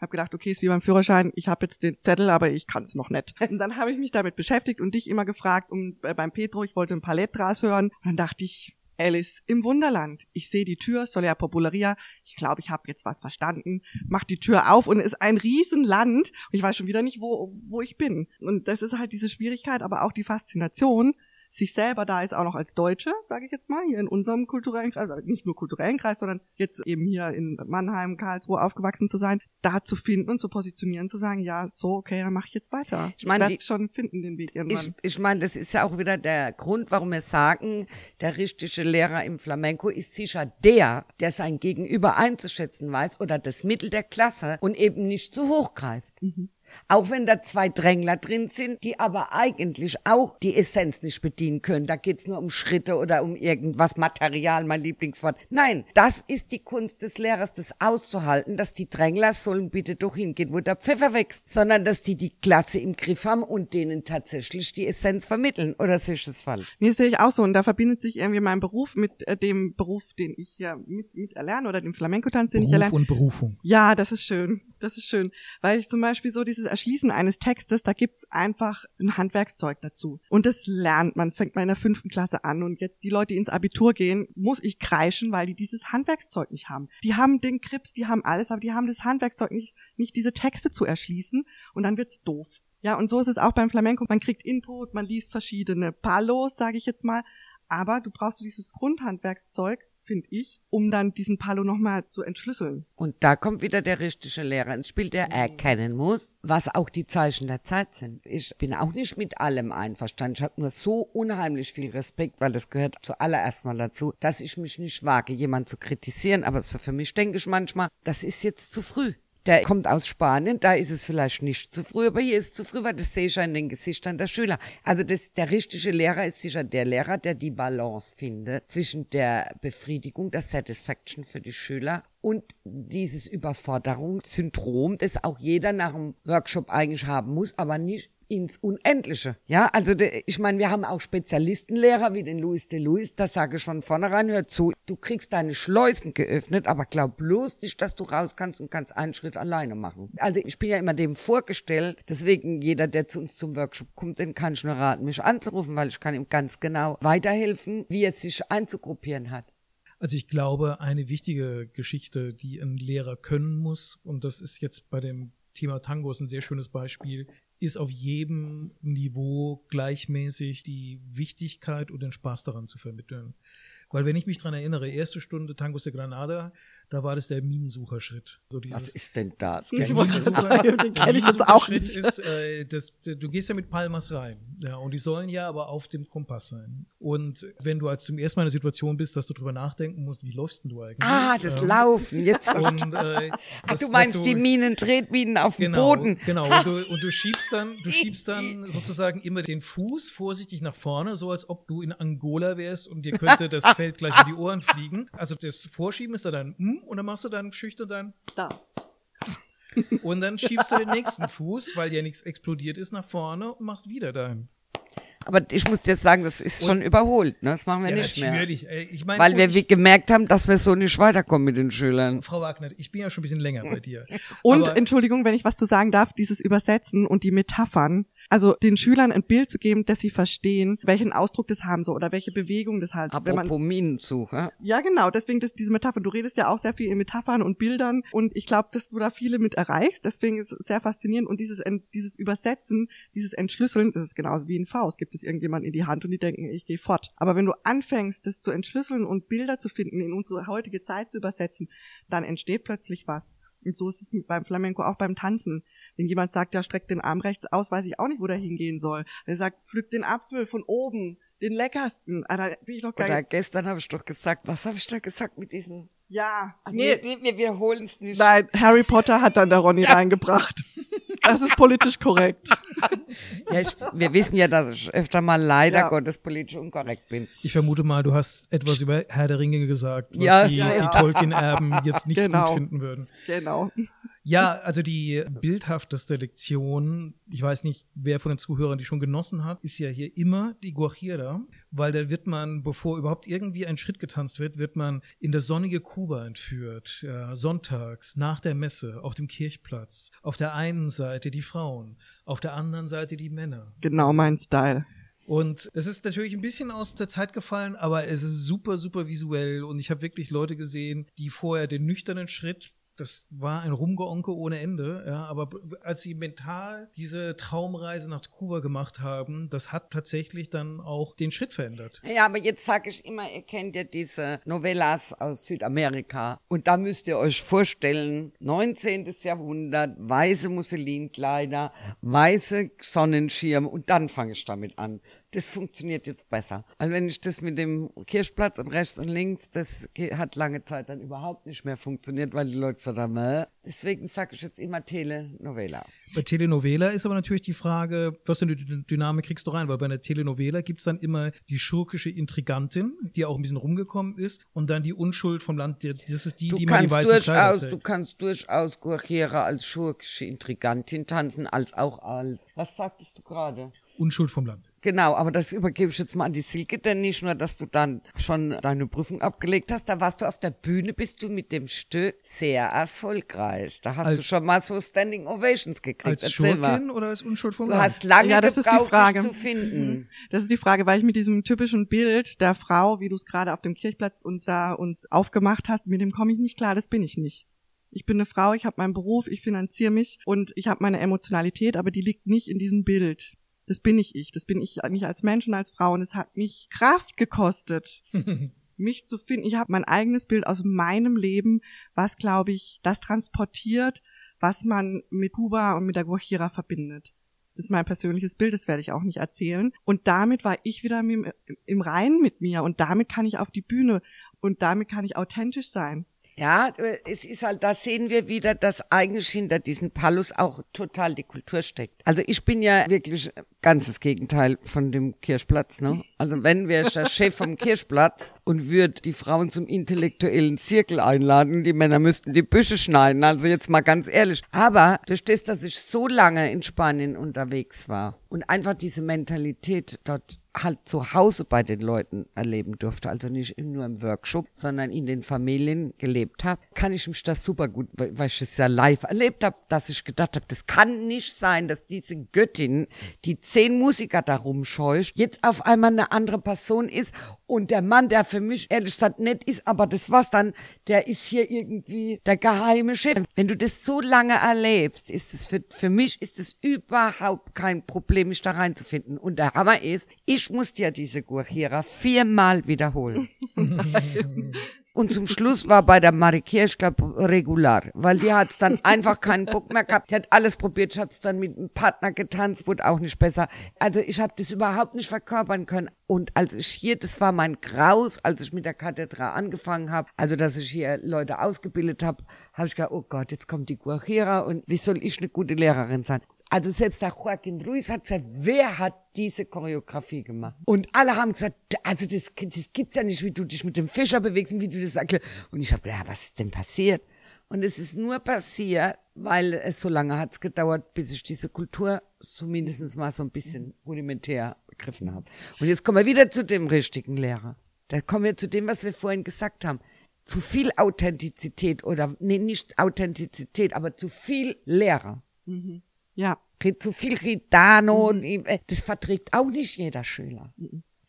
Hab gedacht, okay, ist wie beim Führerschein, ich habe jetzt den Zettel, aber ich kann es noch nicht. Und dann habe ich mich damit beschäftigt und dich immer gefragt, und äh, beim Petro, ich wollte ein Palettras hören. Und dann dachte ich, Alice im Wunderland. Ich sehe die Tür, Solia Popularia. Ich glaube, ich habe jetzt was verstanden. Mach die Tür auf und ist ein Riesenland. Und ich weiß schon wieder nicht, wo, wo ich bin. Und das ist halt diese Schwierigkeit, aber auch die Faszination, sich selber da ist auch noch als Deutsche, sage ich jetzt mal, hier in unserem kulturellen Kreis, also nicht nur kulturellen Kreis, sondern jetzt eben hier in Mannheim, Karlsruhe aufgewachsen zu sein, da zu finden und zu positionieren, zu sagen, ja, so, okay, dann mache ich jetzt weiter. Ich meine, die schon finden den Weg irgendwann. Ich, ich meine, das ist ja auch wieder der Grund, warum wir sagen, der richtige Lehrer im Flamenco ist sicher der, der sein Gegenüber einzuschätzen weiß oder das Mittel der Klasse und eben nicht zu hoch greift. Mhm. Auch wenn da zwei Drängler drin sind, die aber eigentlich auch die Essenz nicht bedienen können. Da geht's nur um Schritte oder um irgendwas Material, mein Lieblingswort. Nein, das ist die Kunst des Lehrers, das auszuhalten, dass die Drängler sollen bitte doch hingehen, wo der Pfeffer wächst, sondern dass die die Klasse im Griff haben und denen tatsächlich die Essenz vermitteln. Oder sehe ich das falsch? Nee, sehe ich auch so. Und da verbindet sich irgendwie mein Beruf mit äh, dem Beruf, den ich ja mit, mit erlerne oder dem Flamenco-Tanz, den Beruf ich erlerne. und Berufung. Ja, das ist schön. Das ist schön. Weil ich zum Beispiel so diese dieses Erschließen eines Textes, da gibt's einfach ein Handwerkszeug dazu. Und das lernt man. Es fängt mal in der fünften Klasse an. Und jetzt die Leute, die ins Abitur gehen, muss ich kreischen, weil die dieses Handwerkszeug nicht haben. Die haben den Krips, die haben alles, aber die haben das Handwerkszeug nicht, nicht diese Texte zu erschließen. Und dann wird's doof. Ja, und so ist es auch beim Flamenco. Man kriegt Input, man liest verschiedene Palos, sage ich jetzt mal. Aber du brauchst dieses Grundhandwerkszeug, finde ich, um dann diesen Palo nochmal zu entschlüsseln. Und da kommt wieder der richtige Lehrer ins Spiel, der erkennen muss, was auch die Zeichen der Zeit sind. Ich bin auch nicht mit allem einverstanden. Ich habe nur so unheimlich viel Respekt, weil das gehört zuallererst mal dazu, dass ich mich nicht wage, jemand zu kritisieren. Aber für mich denke ich manchmal, das ist jetzt zu früh der kommt aus Spanien, da ist es vielleicht nicht zu früh, aber hier ist es zu früh, weil das sehe ich ja in den Gesichtern der Schüler. Also das, der richtige Lehrer ist sicher der Lehrer, der die Balance findet zwischen der Befriedigung, der Satisfaction für die Schüler und dieses Überforderungssyndrom, das auch jeder nach dem Workshop eigentlich haben muss, aber nicht ins Unendliche. Ja, also de, ich meine, wir haben auch Spezialistenlehrer wie den Louis de Louis, da sage ich von vornherein, hör zu, du kriegst deine Schleusen geöffnet, aber glaub bloß nicht, dass du raus kannst und kannst einen Schritt alleine machen. Also ich bin ja immer dem vorgestellt, deswegen jeder, der zu uns zum Workshop kommt, den kann ich nur raten, mich anzurufen, weil ich kann ihm ganz genau weiterhelfen, wie er sich einzugruppieren hat. Also ich glaube, eine wichtige Geschichte, die ein Lehrer können muss, und das ist jetzt bei dem Thema Tango ist ein sehr schönes Beispiel, ist auf jedem Niveau gleichmäßig die Wichtigkeit und den Spaß daran zu vermitteln. Weil wenn ich mich dran erinnere, erste Stunde Tangos de Granada, da war das der Minensucherschritt. So dieses, Was ist denn das? Der Minensucher, den kenne ich jetzt auch nicht. Ist, äh, das, du gehst ja mit Palmas rein. Ja, und die sollen ja aber auf dem Kompass sein. Und wenn du als zum ersten Mal in der Situation bist, dass du drüber nachdenken musst, wie läufst denn du eigentlich? Ah, das ähm, Laufen. Jetzt und, äh, Ach, du meinst du, die Minen, Tretminen auf dem genau, Boden. Genau. Und du, und du schiebst dann, du schiebst dann sozusagen immer den Fuß vorsichtig nach vorne, so als ob du in Angola wärst und dir könnte das Feld gleich in die Ohren fliegen. Also das Vorschieben ist da dann, und dann machst du dann schüchtern dann da. Und dann schiebst du den nächsten Fuß, weil ja nichts explodiert ist, nach vorne und machst wieder dein. Aber ich muss jetzt sagen, das ist und, schon überholt, ne? Das machen wir ja, nicht natürlich. mehr. Ich mein, Weil wir ich, gemerkt haben, dass wir so nicht weiterkommen mit den Schülern. Frau Wagner, ich bin ja schon ein bisschen länger bei dir. Und Entschuldigung, wenn ich was zu sagen darf, dieses Übersetzen und die Metaphern, also den Schülern ein Bild zu geben, dass sie verstehen, welchen Ausdruck das haben so oder welche Bewegung das hat. Apropos Minensuche. Ja, genau. Deswegen das, diese Metapher. Du redest ja auch sehr viel in Metaphern und Bildern und ich glaube, dass du da viele mit erreichst. Deswegen ist es sehr faszinierend und dieses, dieses Übersetzen, dieses Entschlüsseln, das ist genauso wie ein Faust. Gibt es irgendjemand in die Hand und die denken, ich gehe fort. Aber wenn du anfängst, das zu entschlüsseln und Bilder zu finden, in unsere heutige Zeit zu übersetzen, dann entsteht plötzlich was. Und so ist es beim Flamenco auch beim Tanzen. Wenn jemand sagt, ja, streckt den Arm rechts aus, weiß ich auch nicht, wo der hingehen soll. Er sagt, pflückt den Apfel von oben, den leckersten. Ah, da bin ich doch gar Oder gestern habe ich doch gesagt, was habe ich da gesagt mit diesen ja, Ach, nee, nee, wir wiederholen es nicht. Nein, Harry Potter hat dann der Ronny ja. reingebracht. Das ist politisch korrekt. Ja, ich, wir wissen ja, dass ich öfter mal leider ja. Gottes politisch unkorrekt bin. Ich vermute mal, du hast etwas über Herr der Ringe gesagt, was ja, die, ja. die Tolkien-Erben jetzt nicht genau. gut finden würden. Genau. Ja, also die bildhafteste Lektion, ich weiß nicht, wer von den Zuhörern die schon genossen hat, ist ja hier immer die Guajira, weil da wird man, bevor überhaupt irgendwie ein Schritt getanzt wird, wird man in das sonnige Kuba entführt, ja, sonntags, nach der Messe, auf dem Kirchplatz. Auf der einen Seite die Frauen, auf der anderen Seite die Männer. Genau mein Style. Und es ist natürlich ein bisschen aus der Zeit gefallen, aber es ist super, super visuell und ich habe wirklich Leute gesehen, die vorher den nüchternen Schritt das war ein Rumgeonke ohne Ende, ja, aber als sie mental diese Traumreise nach Kuba gemacht haben, das hat tatsächlich dann auch den Schritt verändert. Ja, aber jetzt sage ich immer, ihr kennt ja diese Novellas aus Südamerika und da müsst ihr euch vorstellen, 19. Jahrhundert, weiße Musselinkleider, weiße Sonnenschirme und dann fange ich damit an das funktioniert jetzt besser. Weil wenn ich das mit dem Kirchplatz und rechts und links, das hat lange Zeit dann überhaupt nicht mehr funktioniert, weil die Leute gesagt haben, äh. deswegen sage ich jetzt immer Telenovela. Bei Telenovela ist aber natürlich die Frage, was für eine Dynamik kriegst du rein? Weil bei einer Telenovela gibt's dann immer die schurkische Intrigantin, die auch ein bisschen rumgekommen ist, und dann die Unschuld vom Land, das ist die, du die man die weißen durchaus, Du kannst durchaus Guajira als schurkische Intrigantin tanzen, als auch als, was sagtest du gerade? Unschuld vom Land. Genau, aber das übergebe ich jetzt mal an die Silke, denn nicht nur, dass du dann schon deine Prüfung abgelegt hast, da warst du auf der Bühne, bist du mit dem Stück sehr erfolgreich. Da hast Als- du schon mal so Standing Ovations gekriegt. Als Erzähl mal. Schurkin oder als Unschuld von Du Land? hast lange Ja, das ist die gebraucht, Frage. dich zu finden. Das ist die Frage, weil ich mit diesem typischen Bild der Frau, wie du es gerade auf dem Kirchplatz und da uns aufgemacht hast, mit dem komme ich nicht klar, das bin ich nicht. Ich bin eine Frau, ich habe meinen Beruf, ich finanziere mich und ich habe meine Emotionalität, aber die liegt nicht in diesem Bild. Das bin nicht ich, das bin ich nicht als Mensch und als Frau und es hat mich Kraft gekostet, mich zu finden. Ich habe mein eigenes Bild aus meinem Leben, was glaube ich, das transportiert, was man mit Kuba und mit der Guajira verbindet. Das ist mein persönliches Bild, das werde ich auch nicht erzählen. Und damit war ich wieder im, im Reinen mit mir und damit kann ich auf die Bühne und damit kann ich authentisch sein. Ja, äh, es ist halt, da sehen wir wieder, dass eigentlich hinter diesen Pallus auch total die Kultur steckt. Also ich bin ja wirklich ganzes Gegenteil von dem Kirchplatz, ne? Also wenn wäre ich der Chef vom Kirchplatz und würde die Frauen zum intellektuellen Zirkel einladen, die Männer müssten die Büsche schneiden, also jetzt mal ganz ehrlich. Aber durch das, dass ich so lange in Spanien unterwegs war und einfach diese Mentalität dort halt zu Hause bei den Leuten erleben durfte, also nicht nur im Workshop, sondern in den Familien gelebt habe, kann ich mich das super gut, weil ich es ja live erlebt habe, dass ich gedacht habe, das kann nicht sein, dass diese Göttin, die zehn Musiker da rumscheucht, jetzt auf einmal eine andere Person ist und der Mann, der für mich ehrlich gesagt nett ist, aber das war's dann, der ist hier irgendwie der geheime Chef. Wenn du das so lange erlebst, ist es für, für mich ist es überhaupt kein Problem, mich da reinzufinden. Und der Hammer ist, ich musste ja diese Guajira viermal wiederholen. Und zum Schluss war bei der Marikia, ich glaube, regular, weil die hat dann einfach keinen Bock mehr gehabt. Die hat alles probiert, ich habe es dann mit einem Partner getanzt, wurde auch nicht besser. Also ich habe das überhaupt nicht verkörpern können. Und als ich hier, das war mein Graus, als ich mit der Kathedra angefangen habe, also dass ich hier Leute ausgebildet habe, habe ich gedacht, oh Gott, jetzt kommt die Guajira und wie soll ich eine gute Lehrerin sein? Also selbst der Joaquin Ruiz hat gesagt, wer hat diese Choreografie gemacht? Und alle haben gesagt, also das, das gibt's ja nicht, wie du dich mit dem Fischer bewegst und wie du das erklärst. Und ich habe gedacht, ja, was ist denn passiert? Und es ist nur passiert, weil es so lange hat's gedauert, bis ich diese Kultur zumindest mal so ein bisschen rudimentär begriffen habe. Und jetzt kommen wir wieder zu dem richtigen Lehrer. Da kommen wir zu dem, was wir vorhin gesagt haben. Zu viel Authentizität oder, nee, nicht Authentizität, aber zu viel Lehrer. Ja, Zu viel Ritano, und, äh, das verträgt auch nicht jeder Schüler.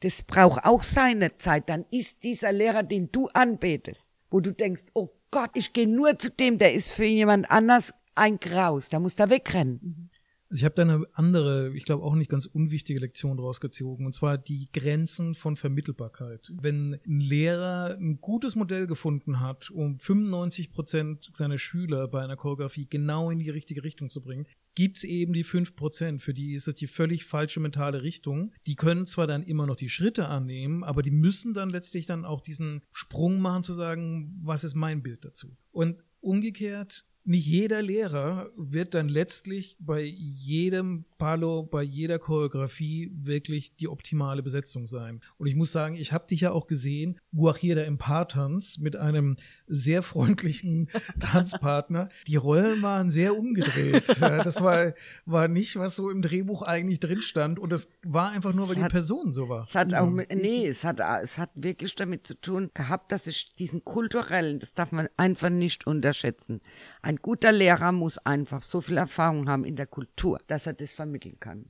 Das braucht auch seine Zeit. Dann ist dieser Lehrer, den du anbetest, wo du denkst, oh Gott, ich gehe nur zu dem, der ist für jemand anders ein Graus, da muss da wegrennen. Also ich habe da eine andere, ich glaube auch nicht ganz unwichtige Lektion draus gezogen, und zwar die Grenzen von Vermittelbarkeit. Wenn ein Lehrer ein gutes Modell gefunden hat, um 95 Prozent seiner Schüler bei einer Choreografie genau in die richtige Richtung zu bringen, gibt's eben die 5 Prozent, für die ist es die völlig falsche mentale Richtung. Die können zwar dann immer noch die Schritte annehmen, aber die müssen dann letztlich dann auch diesen Sprung machen zu sagen, was ist mein Bild dazu? Und umgekehrt nicht jeder Lehrer wird dann letztlich bei jedem Palo, bei jeder Choreografie wirklich die optimale Besetzung sein. Und ich muss sagen, ich habe dich ja auch gesehen, Guajira im Paartanz mit einem sehr freundlichen Tanzpartner. Die Rollen waren sehr umgedreht. Das war, war nicht, was so im Drehbuch eigentlich drin stand. Und das war einfach nur, weil Es die hat- Person so war. Es hat auch, mit, nee, es hat, es hat wirklich damit zu tun gehabt, dass ich diesen kulturellen, das darf man einfach nicht unterschätzen. Ein guter Lehrer muss einfach so viel Erfahrung haben in der Kultur, dass er das vermitteln kann.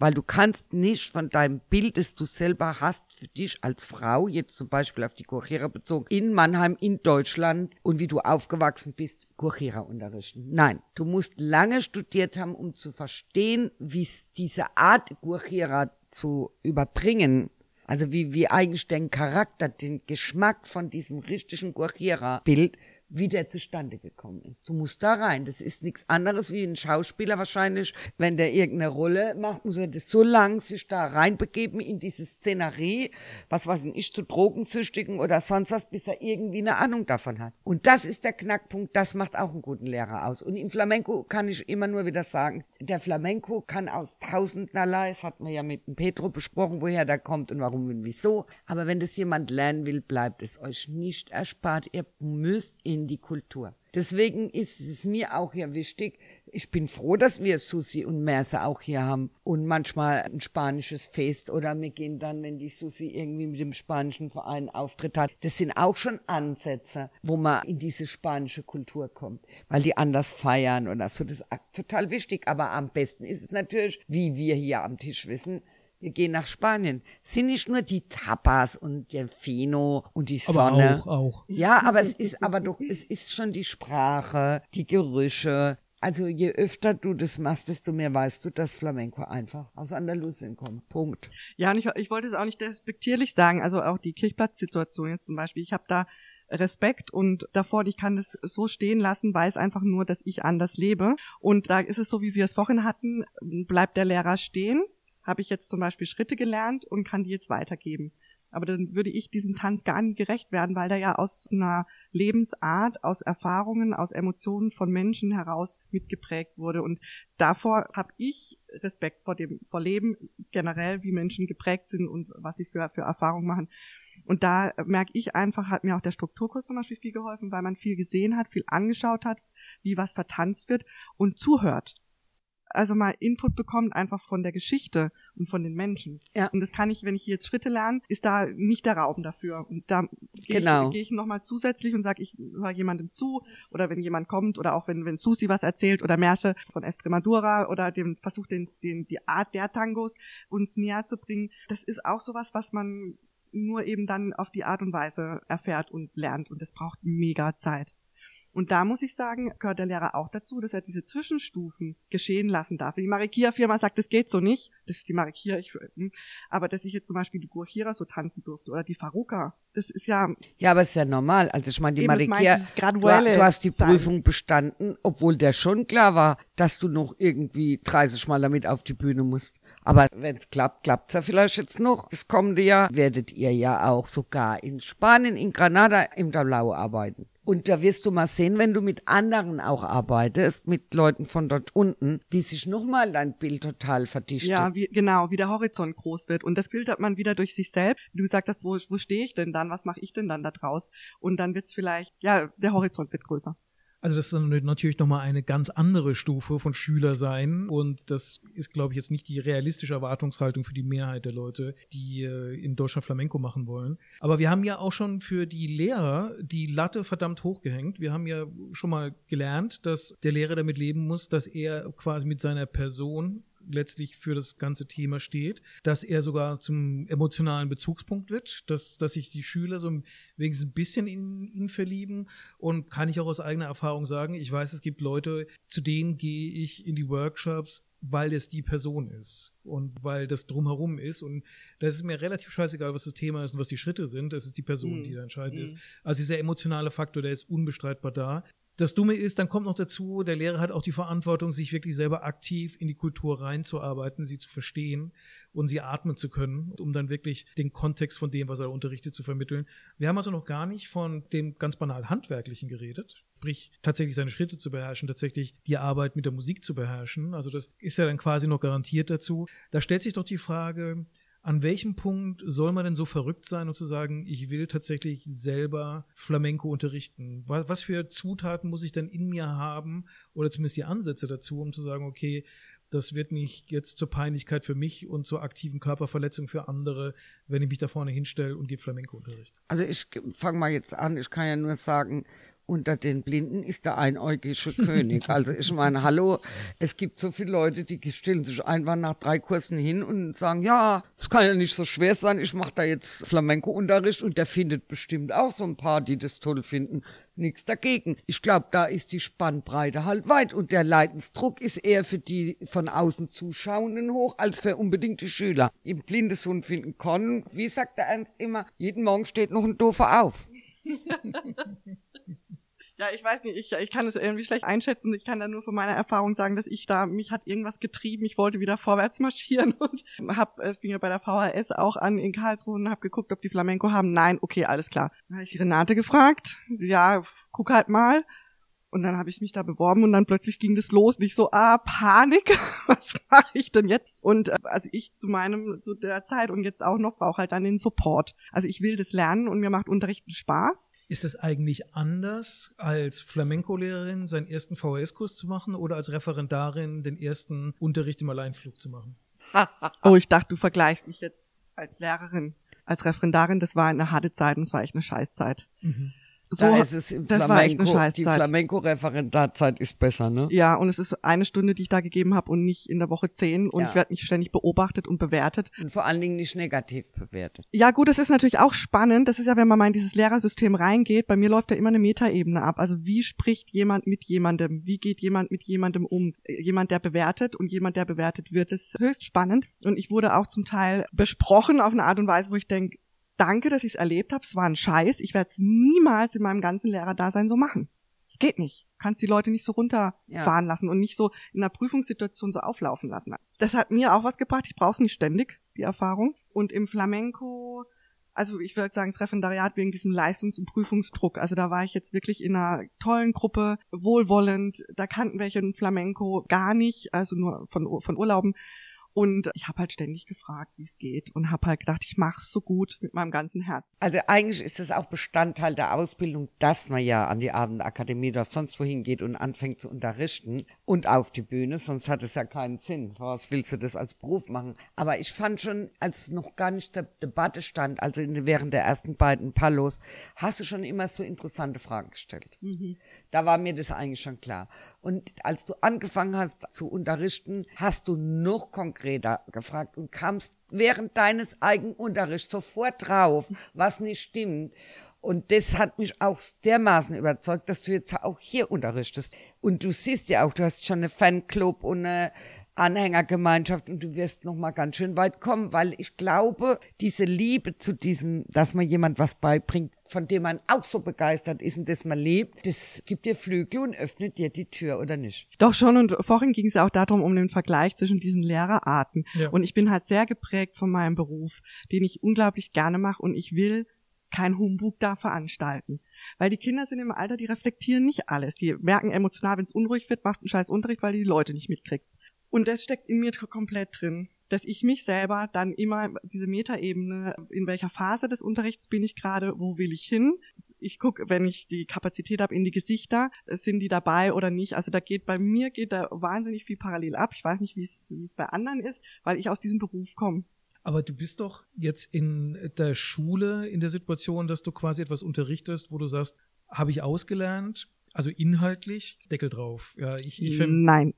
Weil du kannst nicht von deinem Bild, das du selber hast, für dich als Frau, jetzt zum Beispiel auf die Guajira bezogen, in Mannheim, in Deutschland und wie du aufgewachsen bist, Guajira unterrichten. Nein, du musst lange studiert haben, um zu verstehen, wie es diese Art Guajira zu überbringen, also wie, wie eigentlich den Charakter, den Geschmack von diesem richtigen Guajira-Bild, wie der zustande gekommen ist. Du musst da rein. Das ist nichts anderes wie ein Schauspieler wahrscheinlich, wenn der irgendeine Rolle macht, muss er das so lang sich da reinbegeben in diese Szenerie, was weiß ich, zu Drogensüchtigen oder sonst was, bis er irgendwie eine Ahnung davon hat. Und das ist der Knackpunkt, das macht auch einen guten Lehrer aus. Und im Flamenco kann ich immer nur wieder sagen, der Flamenco kann aus tausenderlei, das hatten wir ja mit dem Petro besprochen, woher der kommt und warum und wieso. Aber wenn das jemand lernen will, bleibt es euch nicht erspart. Ihr müsst in in die Kultur. Deswegen ist es mir auch hier wichtig. Ich bin froh, dass wir Susi und Merse auch hier haben und manchmal ein spanisches Fest oder wir gehen dann, wenn die Susi irgendwie mit dem spanischen Verein Auftritt hat. Das sind auch schon Ansätze, wo man in diese spanische Kultur kommt, weil die anders feiern oder so. Das ist total wichtig. Aber am besten ist es natürlich, wie wir hier am Tisch wissen, wir gehen nach Spanien. Es sind nicht nur die Tapas und der Fino und die Sonne. Aber auch, auch. Ja, aber es ist aber doch, es ist schon die Sprache, die Gerüche. Also je öfter du das machst, desto mehr weißt du, dass Flamenco einfach aus Andalusien kommt. Punkt. Ja, und ich, ich wollte es auch nicht despektierlich sagen. Also auch die Kirchplatzsituation jetzt zum Beispiel. Ich habe da Respekt und davor, ich kann das so stehen lassen, weiß einfach nur, dass ich anders lebe. Und da ist es so, wie wir es vorhin hatten, bleibt der Lehrer stehen habe ich jetzt zum Beispiel Schritte gelernt und kann die jetzt weitergeben. Aber dann würde ich diesem Tanz gar nie gerecht werden, weil der ja aus einer Lebensart, aus Erfahrungen, aus Emotionen von Menschen heraus mitgeprägt wurde. Und davor habe ich Respekt vor dem vor Leben generell, wie Menschen geprägt sind und was sie für, für Erfahrungen machen. Und da merke ich einfach, hat mir auch der Strukturkurs zum Beispiel viel geholfen, weil man viel gesehen hat, viel angeschaut hat, wie was vertanzt wird und zuhört also mal Input bekommt einfach von der Geschichte und von den Menschen. Ja. Und das kann ich, wenn ich jetzt Schritte lerne, ist da nicht der Raum dafür. Und da gehe genau. ich, geh ich nochmal zusätzlich und sage, ich höre jemandem zu oder wenn jemand kommt oder auch wenn, wenn Susi was erzählt oder Märsche von Estremadura oder dem versucht den, den, die Art der Tangos uns näher zu bringen. Das ist auch sowas, was man nur eben dann auf die Art und Weise erfährt und lernt und das braucht mega Zeit. Und da muss ich sagen, gehört der Lehrer auch dazu, dass er diese Zwischenstufen geschehen lassen darf. Die Marikia-Firma sagt, das geht so nicht. Das ist die Marikia, ich, hm. aber dass ich jetzt zum Beispiel die Gurchira so tanzen durfte oder die Faruka, das ist ja. Ja, aber es ist ja normal. Also ich meine, die Marikia, du, du, hast die Prüfung bestanden, obwohl der schon klar war, dass du noch irgendwie 30 Mal damit auf die Bühne musst. Aber wenn es klappt, klappt's ja vielleicht jetzt noch. Das kommende Jahr werdet ihr ja auch sogar in Spanien, in Granada im Tablao arbeiten. Und da wirst du mal sehen, wenn du mit anderen auch arbeitest, mit Leuten von dort unten, wie sich nochmal dein Bild total verdichtet. Ja, wie, genau, wie der Horizont groß wird. Und das filtert man wieder durch sich selbst. Du sagst, wo, wo stehe ich denn dann? Was mache ich denn dann da draus? Und dann wird's vielleicht, ja, der Horizont wird größer. Also das ist dann natürlich nochmal eine ganz andere Stufe von Schüler sein und das ist, glaube ich, jetzt nicht die realistische Erwartungshaltung für die Mehrheit der Leute, die äh, in Deutschland Flamenco machen wollen. Aber wir haben ja auch schon für die Lehrer die Latte verdammt hochgehängt. Wir haben ja schon mal gelernt, dass der Lehrer damit leben muss, dass er quasi mit seiner Person letztlich für das ganze Thema steht, dass er sogar zum emotionalen Bezugspunkt wird, dass, dass sich die Schüler so wenigstens ein bisschen in ihn verlieben und kann ich auch aus eigener Erfahrung sagen, ich weiß, es gibt Leute, zu denen gehe ich in die Workshops, weil es die Person ist und weil das drumherum ist und das ist mir relativ scheißegal, was das Thema ist und was die Schritte sind, das ist die Person, mm. die da entscheidend mm. ist. Also dieser emotionale Faktor, der ist unbestreitbar da. Das Dumme ist, dann kommt noch dazu, der Lehrer hat auch die Verantwortung, sich wirklich selber aktiv in die Kultur reinzuarbeiten, sie zu verstehen und sie atmen zu können, um dann wirklich den Kontext von dem, was er unterrichtet, zu vermitteln. Wir haben also noch gar nicht von dem ganz banal Handwerklichen geredet, sprich tatsächlich seine Schritte zu beherrschen, tatsächlich die Arbeit mit der Musik zu beherrschen. Also das ist ja dann quasi noch garantiert dazu. Da stellt sich doch die Frage, an welchem Punkt soll man denn so verrückt sein und zu sagen, ich will tatsächlich selber Flamenco unterrichten? Was für Zutaten muss ich denn in mir haben oder zumindest die Ansätze dazu, um zu sagen, okay, das wird nicht jetzt zur Peinlichkeit für mich und zur aktiven Körperverletzung für andere, wenn ich mich da vorne hinstelle und gebe Flamenco-Unterricht. Also ich fange mal jetzt an, ich kann ja nur sagen, unter den Blinden ist der einäugige König. Also ich meine, hallo, es gibt so viele Leute, die stellen sich einfach nach drei Kursen hin und sagen, ja, es kann ja nicht so schwer sein, ich mache da jetzt Flamenco-Unterricht und der findet bestimmt auch so ein paar, die das toll finden. Nichts dagegen. Ich glaube, da ist die Spannbreite halt weit und der Leidensdruck ist eher für die von außen Zuschauenden hoch als für unbedingt die Schüler. Im Blindeshund finden können, wie sagt der Ernst immer, jeden Morgen steht noch ein Doofer auf. Ja, ich weiß nicht, ich, ich kann es irgendwie schlecht einschätzen. Ich kann da nur von meiner Erfahrung sagen, dass ich da, mich hat irgendwas getrieben. Ich wollte wieder vorwärts marschieren und hab, es fing ja bei der VHS auch an in Karlsruhe und hab geguckt, ob die Flamenco haben. Nein, okay, alles klar. Dann habe ich Renate gefragt. Ja, guck halt mal. Und dann habe ich mich da beworben und dann plötzlich ging das los. Nicht so, ah, Panik, was mache ich denn jetzt? Und äh, also ich zu meinem, zu der Zeit und jetzt auch noch brauche halt dann den Support. Also ich will das lernen und mir macht Unterrichten Spaß. Ist es eigentlich anders, als Flamenco-Lehrerin seinen ersten VHS-Kurs zu machen oder als Referendarin den ersten Unterricht im Alleinflug zu machen? oh, ich dachte, du vergleichst mich jetzt als Lehrerin. Als Referendarin, das war eine harte Zeit und es war echt eine Scheißzeit. Mhm. So, da ist es das Flamenco, war echt eine Scheißzeit. Die Flamenco-Referendarzeit ist besser, ne? Ja, und es ist eine Stunde, die ich da gegeben habe und nicht in der Woche zehn und ja. ich werde nicht ständig beobachtet und bewertet. Und vor allen Dingen nicht negativ bewertet. Ja gut, das ist natürlich auch spannend. Das ist ja, wenn man mal in dieses Lehrersystem reingeht, bei mir läuft ja immer eine Metaebene ab. Also wie spricht jemand mit jemandem? Wie geht jemand mit jemandem um? Jemand, der bewertet und jemand, der bewertet wird, das ist höchst spannend. Und ich wurde auch zum Teil besprochen auf eine Art und Weise, wo ich denke, danke, dass ich es erlebt habe. Es war ein Scheiß. Ich werde es niemals in meinem ganzen Lehrerdasein so machen. Es geht nicht. Du kannst die Leute nicht so runterfahren ja. lassen und nicht so in einer Prüfungssituation so auflaufen lassen. Das hat mir auch was gebracht. Ich brauche es nicht ständig, die Erfahrung. Und im Flamenco, also ich würde sagen, das Referendariat wegen diesem Leistungs- und Prüfungsdruck. Also da war ich jetzt wirklich in einer tollen Gruppe, wohlwollend. Da kannten welche Flamenco gar nicht, also nur von, von Urlauben. Und ich habe halt ständig gefragt, wie es geht und habe halt gedacht, ich mache es so gut mit meinem ganzen Herz. Also eigentlich ist es auch Bestandteil der Ausbildung, dass man ja an die Abendakademie oder sonst wohin geht und anfängt zu unterrichten und auf die Bühne, sonst hat es ja keinen Sinn. Was willst du das als Beruf machen? Aber ich fand schon, als noch gar nicht der Debatte stand, also während der ersten beiden Palos, hast du schon immer so interessante Fragen gestellt. Mhm. Da war mir das eigentlich schon klar. Und als du angefangen hast zu unterrichten, hast du noch konkreter gefragt und kamst während deines eigenen Unterrichts sofort drauf, was nicht stimmt. Und das hat mich auch dermaßen überzeugt, dass du jetzt auch hier unterrichtest. Und du siehst ja auch, du hast schon eine Fanclub und eine Anhängergemeinschaft und du wirst noch mal ganz schön weit kommen, weil ich glaube, diese Liebe zu diesem, dass man jemand was beibringt, von dem man auch so begeistert ist und das man lebt, das gibt dir Flügel und öffnet dir die Tür, oder nicht? Doch schon und vorhin ging es ja auch darum, um den Vergleich zwischen diesen Lehrerarten. Ja. Und ich bin halt sehr geprägt von meinem Beruf, den ich unglaublich gerne mache und ich will kein Humbug da veranstalten. Weil die Kinder sind im Alter, die reflektieren nicht alles. Die merken emotional, wenn es unruhig wird, machst einen scheiß Unterricht, weil du die Leute nicht mitkriegst. Und das steckt in mir komplett drin, dass ich mich selber dann immer diese Metaebene, in welcher Phase des Unterrichts bin ich gerade, wo will ich hin? Ich gucke, wenn ich die Kapazität habe, in die Gesichter, sind die dabei oder nicht? Also da geht bei mir geht da wahnsinnig viel parallel ab. Ich weiß nicht, wie es bei anderen ist, weil ich aus diesem Beruf komme. Aber du bist doch jetzt in der Schule in der Situation, dass du quasi etwas unterrichtest, wo du sagst, habe ich ausgelernt, also inhaltlich, Deckel drauf. Ja, ich, ich Nein,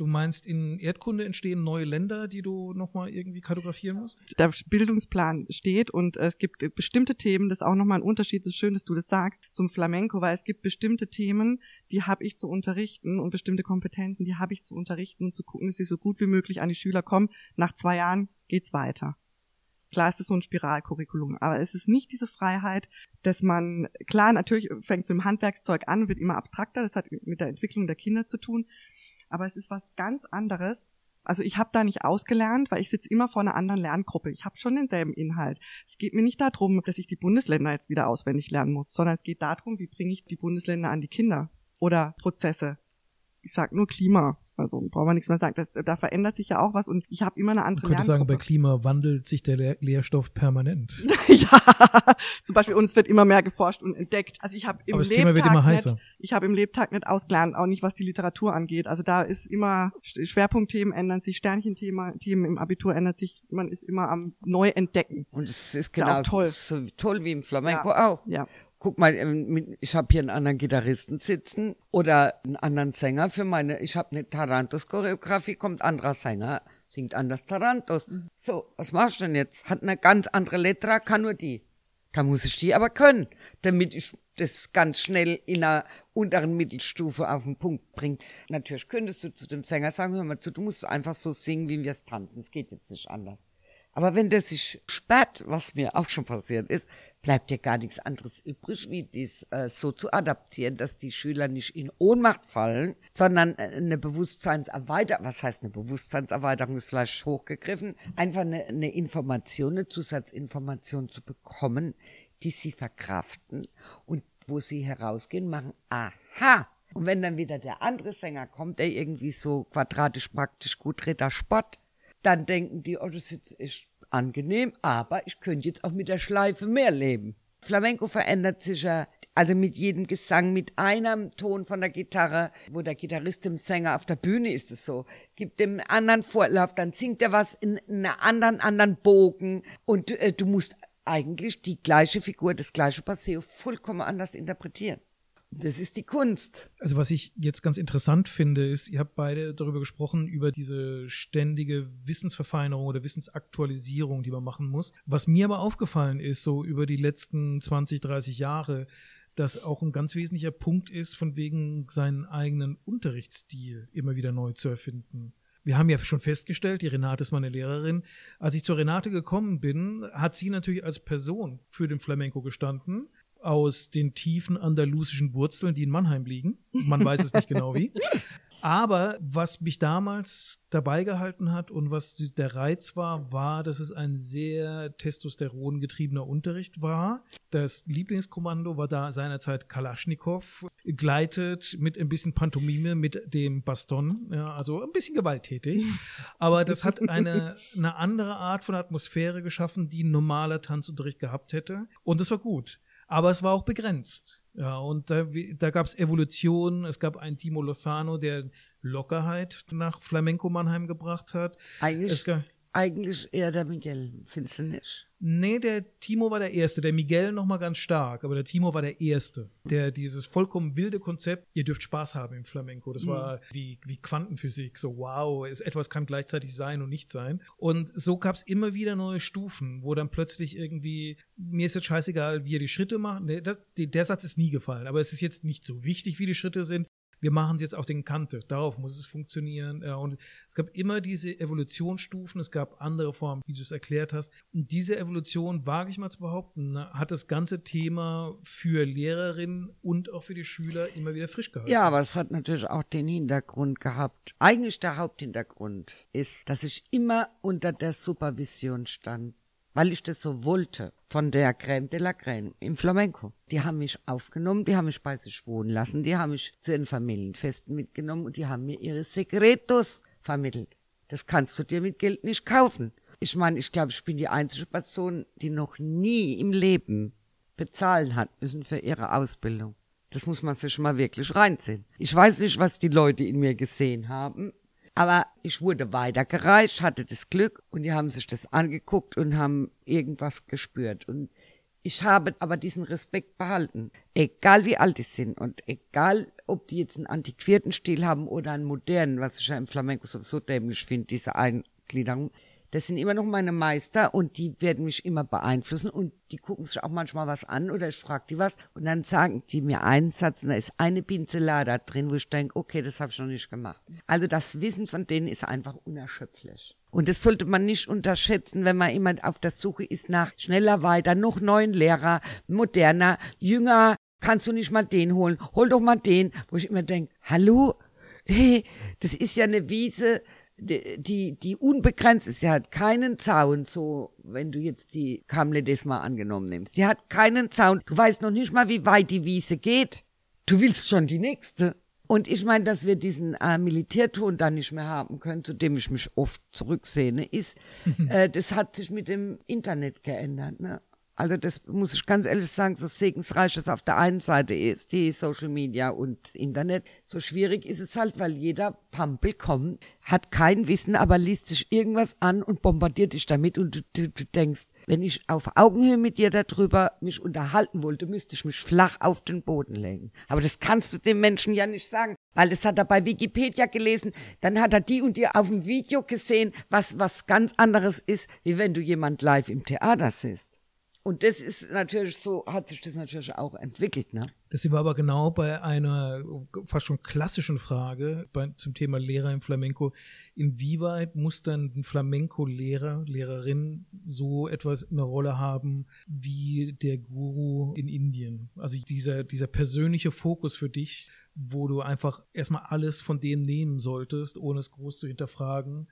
Du meinst, in Erdkunde entstehen neue Länder, die du nochmal irgendwie kartografieren musst? Der Bildungsplan steht und es gibt bestimmte Themen, das ist auch nochmal ein Unterschied, es ist schön, dass du das sagst, zum Flamenco, weil es gibt bestimmte Themen, die habe ich zu unterrichten und bestimmte Kompetenzen, die habe ich zu unterrichten und zu gucken, dass sie so gut wie möglich an die Schüler kommen. Nach zwei Jahren geht's weiter. Klar ist es so ein Spiralcurriculum, aber es ist nicht diese Freiheit, dass man, klar, natürlich fängt es mit dem Handwerkszeug an, wird immer abstrakter, das hat mit der Entwicklung der Kinder zu tun, aber es ist was ganz anderes. Also ich habe da nicht ausgelernt, weil ich sitze immer vor einer anderen Lerngruppe. Ich habe schon denselben Inhalt. Es geht mir nicht darum, dass ich die Bundesländer jetzt wieder auswendig lernen muss, sondern es geht darum, wie bringe ich die Bundesländer an die Kinder oder Prozesse. Ich sag nur Klima. Also brauchen wir nichts mehr sagen. Das, da verändert sich ja auch was und ich habe immer eine andere. Ich könnte sagen, bei Klima wandelt sich der Lehr Lehrstoff permanent. ja, zum Beispiel und es wird immer mehr geforscht und entdeckt. Also ich habe im Aber das Lebtag Thema wird immer heißer. Nicht, ich habe im Lebtag nicht ausgelernt, auch nicht was die Literatur angeht. Also da ist immer Schwerpunktthemen ändern sich, Sternchenthemen Themen im Abitur ändert sich. Man ist immer am Neuentdecken. Und es ist genau toll. So toll wie im Flamenco ja. auch. Ja guck mal, ähm, ich habe hier einen anderen Gitarristen sitzen oder einen anderen Sänger für meine, ich habe eine Tarantus-Choreografie, kommt anderer Sänger, singt anders Tarantus. Mhm. So, was machst du denn jetzt? Hat eine ganz andere Letra, kann nur die. Da muss ich die aber können, damit ich das ganz schnell in einer unteren Mittelstufe auf den Punkt bringe. Natürlich könntest du zu dem Sänger sagen, hör mal zu, du musst einfach so singen, wie wir es tanzen. Es geht jetzt nicht anders. Aber wenn der sich sperrt, was mir auch schon passiert ist, bleibt dir gar nichts anderes übrig, wie dies äh, so zu adaptieren, dass die Schüler nicht in Ohnmacht fallen, sondern äh, eine Bewusstseinserweiterung, was heißt eine Bewusstseinserweiterung, ist vielleicht hochgegriffen, einfach eine, eine Information, eine Zusatzinformation zu bekommen, die sie verkraften und wo sie herausgehen, machen, aha, Und wenn dann wieder der andere Sänger kommt, der irgendwie so quadratisch praktisch gut Ritter Sport, dann denken die, oh, das ist echt angenehm, aber ich könnte jetzt auch mit der Schleife mehr leben. Flamenco verändert sich ja, also mit jedem Gesang, mit einem Ton von der Gitarre, wo der Gitarrist dem Sänger auf der Bühne ist es so, gibt dem anderen Vorlauf, dann singt er was in einer anderen, anderen Bogen und äh, du musst eigentlich die gleiche Figur, das gleiche Passeo vollkommen anders interpretieren. Das ist die Kunst. Also was ich jetzt ganz interessant finde, ist, ihr habt beide darüber gesprochen, über diese ständige Wissensverfeinerung oder Wissensaktualisierung, die man machen muss. Was mir aber aufgefallen ist, so über die letzten 20, 30 Jahre, dass auch ein ganz wesentlicher Punkt ist, von wegen seinen eigenen Unterrichtsstil immer wieder neu zu erfinden. Wir haben ja schon festgestellt, die Renate ist meine Lehrerin. Als ich zur Renate gekommen bin, hat sie natürlich als Person für den Flamenco gestanden aus den tiefen andalusischen Wurzeln, die in Mannheim liegen. Man weiß es nicht genau wie. Aber was mich damals dabei gehalten hat und was der Reiz war, war, dass es ein sehr testosterongetriebener Unterricht war. Das Lieblingskommando war da seinerzeit Kalaschnikow, gleitet mit ein bisschen Pantomime mit dem Baston, ja, also ein bisschen gewalttätig. Aber das hat eine, eine andere Art von Atmosphäre geschaffen, die ein normaler Tanzunterricht gehabt hätte. Und das war gut aber es war auch begrenzt. Ja, und da, da gab es Evolution. Es gab einen Timo Lozano, der Lockerheit nach Flamenco Mannheim gebracht hat. Eigentlich, eigentlich eher der Miguel, findest du nicht? Nee, der Timo war der Erste, der Miguel noch mal ganz stark, aber der Timo war der Erste, der dieses vollkommen wilde Konzept, ihr dürft Spaß haben im Flamenco, das mhm. war wie, wie Quantenphysik, so wow, es, etwas kann gleichzeitig sein und nicht sein. Und so gab es immer wieder neue Stufen, wo dann plötzlich irgendwie, mir ist jetzt scheißegal, wie ihr die Schritte macht, der, der Satz ist nie gefallen, aber es ist jetzt nicht so wichtig, wie die Schritte sind, wir machen es jetzt auf den Kante. Darauf muss es funktionieren. Und es gab immer diese Evolutionsstufen, es gab andere Formen, wie du es erklärt hast. Und diese Evolution, wage ich mal zu behaupten, hat das ganze Thema für Lehrerinnen und auch für die Schüler immer wieder frisch gehalten. Ja, aber es hat natürlich auch den Hintergrund gehabt. Eigentlich der Haupthintergrund ist, dass ich immer unter der Supervision stand weil ich das so wollte, von der Crème de la Crème im Flamenco. Die haben mich aufgenommen, die haben mich bei sich wohnen lassen, die haben mich zu den Familienfesten mitgenommen und die haben mir ihre Sekretos vermittelt. Das kannst du dir mit Geld nicht kaufen. Ich meine, ich glaube, ich bin die einzige Person, die noch nie im Leben bezahlen hat müssen für ihre Ausbildung. Das muss man sich mal wirklich reinziehen. Ich weiß nicht, was die Leute in mir gesehen haben, aber ich wurde weitergereicht, hatte das Glück und die haben sich das angeguckt und haben irgendwas gespürt. Und ich habe aber diesen Respekt behalten. Egal wie alt die sind und egal, ob die jetzt einen antiquierten Stil haben oder einen modernen, was ich ja im Flamenco sowieso dämlich finde, diese Eingliederung. Das sind immer noch meine Meister und die werden mich immer beeinflussen und die gucken sich auch manchmal was an oder ich frage die was und dann sagen die mir einen Satz und da ist eine Pinzelada drin, wo ich denke, okay, das habe ich noch nicht gemacht. Also das Wissen von denen ist einfach unerschöpflich. Und das sollte man nicht unterschätzen, wenn man immer auf der Suche ist nach schneller weiter, noch neuen Lehrer, moderner, jünger. Kannst du nicht mal den holen? Hol doch mal den, wo ich immer denke, hallo, hey, das ist ja eine Wiese, die, die unbegrenzt ist. Sie hat keinen Zaun, so, wenn du jetzt die Kamledes mal angenommen nimmst. Sie hat keinen Zaun. Du weißt noch nicht mal, wie weit die Wiese geht. Du willst schon die nächste. Und ich meine, dass wir diesen äh, Militärton da nicht mehr haben können, zu dem ich mich oft zurücksehne, ist, äh, das hat sich mit dem Internet geändert. Ne? Also das muss ich ganz ehrlich sagen, so segensreich es auf der einen Seite ist, die Social Media und Internet, so schwierig ist es halt, weil jeder Pampel kommt, hat kein Wissen, aber liest sich irgendwas an und bombardiert dich damit und du, du, du denkst, wenn ich auf Augenhöhe mit dir darüber mich unterhalten wollte, müsste ich mich flach auf den Boden legen. Aber das kannst du dem Menschen ja nicht sagen, weil das hat er bei Wikipedia gelesen, dann hat er die und die auf dem Video gesehen, was was ganz anderes ist, wie wenn du jemand live im Theater siehst. Und das ist natürlich so, hat sich das natürlich auch entwickelt, ne? Das war aber genau bei einer fast schon klassischen Frage bei, zum Thema Lehrer im Flamenco. Inwieweit muss dann ein Flamenco-Lehrer, Lehrerin so etwas eine Rolle haben wie der Guru in Indien? Also dieser, dieser persönliche Fokus für dich, wo du einfach erstmal alles von denen nehmen solltest, ohne es groß zu hinterfragen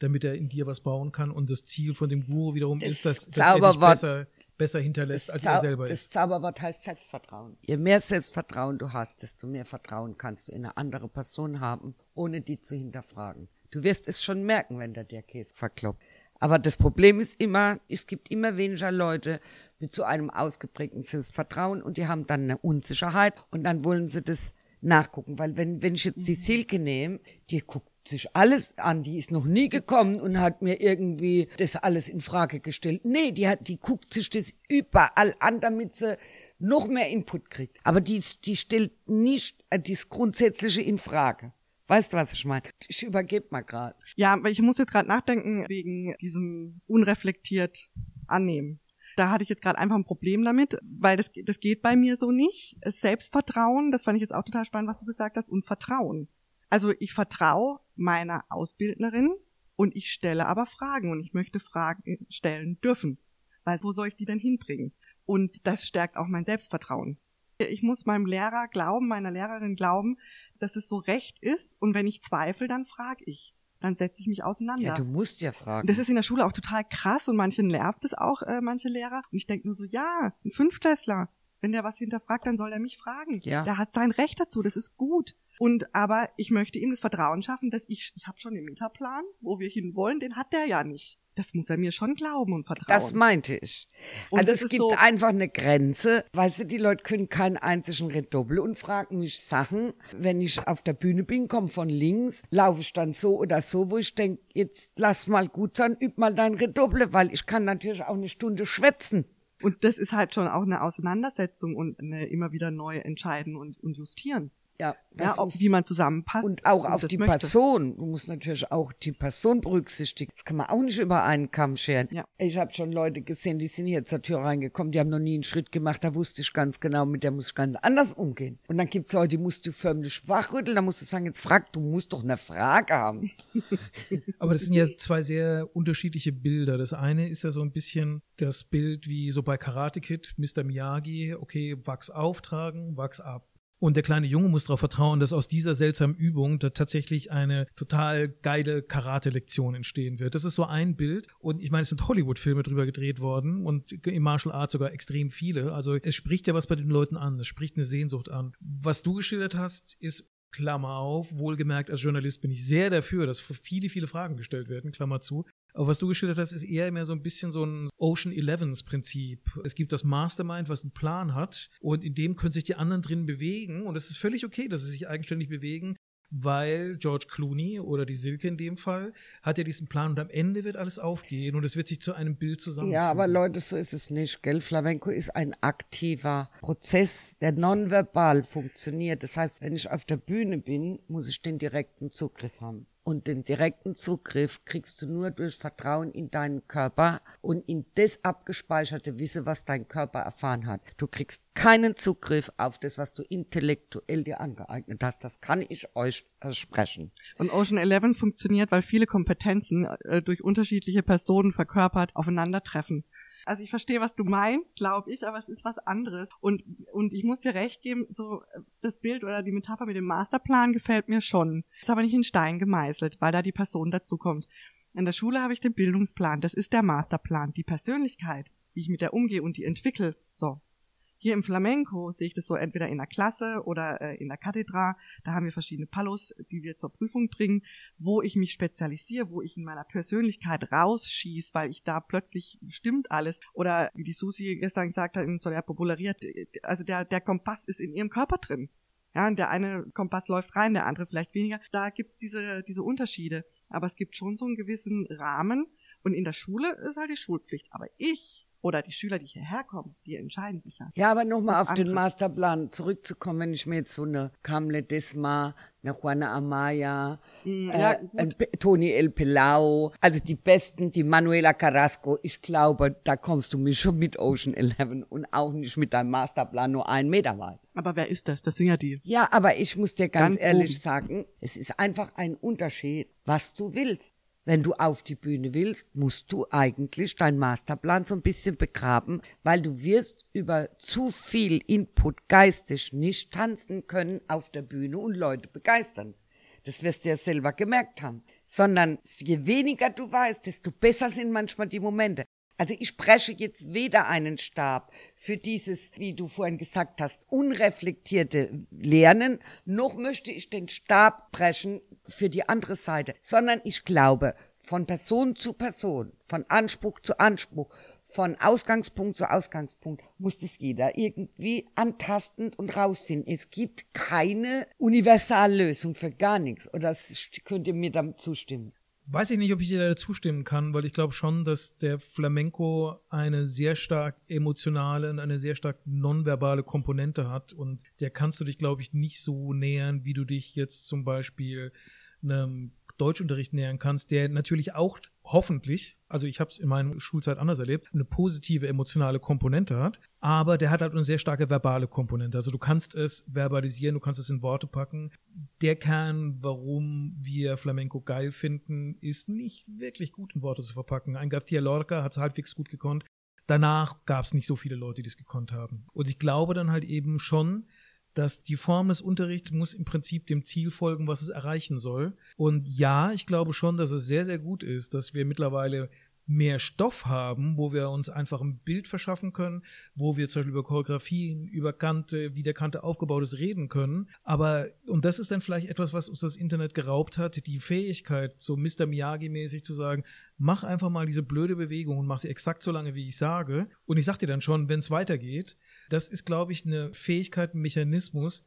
damit er in dir was bauen kann. Und das Ziel von dem Guru wiederum Das ist, dass, dass er dich besser, besser hinterlässt, als er Zau- selber das ist. Zauberwort heißt Selbstvertrauen. Je mehr Selbstvertrauen du hast, desto mehr Vertrauen kannst du in eine andere Person haben, ohne die zu hinterfragen. Du wirst es schon merken, wenn der dir Käse verkloppt. Aber das Problem ist immer, es gibt immer weniger Leute mit so einem ausgeprägten Selbstvertrauen und die haben dann eine Unsicherheit und dann wollen sie das nachgucken. Weil wenn, wenn ich jetzt die Silke nehme, die guckt sich alles an, die ist noch nie gekommen und hat mir irgendwie das alles in Frage gestellt. Nee, die hat, die guckt sich das überall an, damit sie noch mehr Input kriegt. Aber die, die stellt nicht äh, das Grundsätzliche in Frage. Weißt du, was ich meine? Ich übergebe mal gerade. Ja, weil ich muss jetzt gerade nachdenken wegen diesem unreflektiert annehmen. Da hatte ich jetzt gerade einfach ein Problem damit, weil das, das geht bei mir so nicht. Selbstvertrauen, das fand ich jetzt auch total spannend, was du gesagt hast, und Vertrauen. Also ich vertraue meiner Ausbildnerin und ich stelle aber Fragen und ich möchte Fragen stellen dürfen. Weil wo soll ich die denn hinbringen? Und das stärkt auch mein Selbstvertrauen. Ich muss meinem Lehrer glauben, meiner Lehrerin glauben, dass es so recht ist und wenn ich zweifle, dann frage ich. Dann setze ich mich auseinander. Ja, du musst ja fragen. Und das ist in der Schule auch total krass und manchen nervt es auch, äh, manche Lehrer. Und ich denke nur so, ja, ein Fünftklässler, wenn der was hinterfragt, dann soll er mich fragen. Ja. Der hat sein Recht dazu, das ist gut. Und aber ich möchte ihm das Vertrauen schaffen, dass ich, ich habe schon den Metaplan, wo wir hinwollen, den hat der ja nicht. Das muss er mir schon glauben und vertrauen. Das meinte ich. Und also es gibt so- einfach eine Grenze. Weißt du, die Leute können keinen einzigen Redoppel und fragen mich Sachen. Wenn ich auf der Bühne bin, komme von links, laufe ich dann so oder so, wo ich denke, jetzt lass mal gut sein, üb mal dein Redoppel, weil ich kann natürlich auch eine Stunde schwätzen. und das ist halt schon auch eine Auseinandersetzung und eine immer wieder neu entscheiden und, und justieren. Ja, Ja, auch, wie man zusammenpasst. und auch auf die möchte. Person. Du musst natürlich auch die Person berücksichtigen. Das kann man auch nicht über einen Kamm scheren. Ja. Ich habe schon Leute gesehen, die sind hier zur Tür reingekommen, die haben noch nie einen Schritt gemacht. Da wusste ich ganz genau, mit der muss ich ganz anders umgehen. Und dann gibt's Leute, die musst du förmlich wachrütteln. Da musst du sagen, jetzt frag, du musst doch eine Frage haben. Aber das sind ja zwei sehr unterschiedliche Bilder. Das eine ist ja so ein bisschen das Bild wie so bei Karate Kid, Mr. Miyagi, okay, Wachs auftragen, Wachs ab. Und der kleine Junge muss darauf vertrauen, dass aus dieser seltsamen Übung da tatsächlich eine total geile Karate-Lektion entstehen wird. Das ist so ein Bild. Und ich meine, es sind Hollywood-Filme drüber gedreht worden und im Martial Arts sogar extrem viele. Also es spricht ja was bei den Leuten an. Es spricht eine Sehnsucht an. Was du geschildert hast, ist Klammer auf, wohlgemerkt, als Journalist bin ich sehr dafür, dass viele, viele Fragen gestellt werden, Klammer zu. Aber was du geschildert hast, ist eher mehr so ein bisschen so ein Ocean Elevens Prinzip. Es gibt das Mastermind, was einen Plan hat und in dem können sich die anderen drin bewegen und es ist völlig okay, dass sie sich eigenständig bewegen, weil George Clooney oder die Silke in dem Fall hat ja diesen Plan und am Ende wird alles aufgehen und es wird sich zu einem Bild zusammenfügen. Ja, aber Leute, so ist es nicht, gell? Flamenco ist ein aktiver Prozess, der nonverbal funktioniert. Das heißt, wenn ich auf der Bühne bin, muss ich den direkten Zugriff haben. Und den direkten Zugriff kriegst du nur durch Vertrauen in deinen Körper und in das abgespeicherte Wissen, was dein Körper erfahren hat. Du kriegst keinen Zugriff auf das, was du intellektuell dir angeeignet hast. Das kann ich euch versprechen. Und Ocean Eleven funktioniert, weil viele Kompetenzen äh, durch unterschiedliche Personen verkörpert aufeinandertreffen. Also ich verstehe, was du meinst, glaube ich, aber es ist was anderes. Und, und ich muss dir recht geben, so das Bild oder die Metapher mit dem Masterplan gefällt mir schon. Ist aber nicht in Stein gemeißelt, weil da die Person dazukommt. In der Schule habe ich den Bildungsplan, das ist der Masterplan, die Persönlichkeit, wie ich mit der umgehe und die entwickle. So. Hier im Flamenco sehe ich das so entweder in der Klasse oder äh, in der Kathedra. Da haben wir verschiedene Palos, die wir zur Prüfung bringen, wo ich mich spezialisiere, wo ich in meiner Persönlichkeit rausschieß, weil ich da plötzlich stimmt alles. Oder wie die Susi gestern gesagt hat, in Soler populariert, also der, der Kompass ist in ihrem Körper drin. Ja, der eine Kompass läuft rein, der andere vielleicht weniger. Da gibt's diese, diese Unterschiede. Aber es gibt schon so einen gewissen Rahmen. Und in der Schule ist halt die Schulpflicht. Aber ich oder die Schüler, die hierher kommen, die entscheiden sich ja. Ja, aber nochmal auf den anderes. Masterplan zurückzukommen, wenn ich mir jetzt so eine Kamle Desma, eine Juana Amaya, Mm, ja, äh, Toni El Pelau, also die Besten, die Manuela Carrasco, ich glaube, da kommst du mir schon mit Ocean Eleven und auch nicht mit deinem Masterplan nur einen Meter weit. Aber wer ist das? Das sind ja die. Ja, aber ich muss dir ganz, Ganz ehrlich oben. sagen, es ist einfach ein Unterschied, was du willst. Wenn du auf die Bühne willst, musst du eigentlich deinen Masterplan so ein bisschen begraben, weil du wirst über zu viel Input geistig nicht tanzen können auf der Bühne und Leute begeistern. Das wirst du ja selber gemerkt haben. Sondern je weniger du weißt, desto besser sind manchmal die Momente. Also ich breche jetzt weder einen Stab für dieses, wie du vorhin gesagt hast, unreflektierte Lernen, noch möchte ich den Stab brechen für die andere Seite, sondern ich glaube, von Person zu Person, von Anspruch zu Anspruch, von Ausgangspunkt zu Ausgangspunkt muss das jeder irgendwie antastend und rausfinden. Es gibt keine Universallösung für gar nichts. Oder könnt ihr mir da zustimmen? Weiß ich nicht, ob ich dir da zustimmen kann, weil ich glaube schon, dass der Flamenco eine sehr stark emotionale und eine sehr stark nonverbale Komponente hat. Und der kannst du dich, glaube ich, nicht so nähern, wie du dich jetzt zum Beispiel einem Deutschunterricht nähern kannst, der natürlich auch hoffentlich, also ich habe es in meiner Schulzeit anders erlebt, eine positive emotionale Komponente hat, aber der hat halt eine sehr starke verbale Komponente. Also du kannst es verbalisieren, du kannst es in Worte packen. Der Kern, warum wir Flamenco geil finden, ist nicht wirklich gut in Worte zu verpacken. Ein García Lorca hat es halbwegs gut gekonnt. Danach gab es nicht so viele Leute, die das gekonnt haben. Und ich glaube dann halt eben schon, dass die Form des Unterrichts muss im Prinzip dem Ziel folgen, was es erreichen soll. Und ja, ich glaube schon, dass es sehr, sehr gut ist, dass wir mittlerweile mehr Stoff haben, wo wir uns einfach ein Bild verschaffen können, wo wir zum Beispiel über Choreografien, über Kante, wie der Kante aufgebaut ist, reden können. Aber, und das ist dann vielleicht etwas, was uns das Internet geraubt hat, die Fähigkeit, so Mr. Miyagi-mäßig zu sagen, mach einfach mal diese blöde Bewegung und mach sie exakt so lange, wie ich sage. Und ich sag dir dann schon, wenn es weitergeht, das ist, glaube ich, eine Fähigkeit, ein Mechanismus,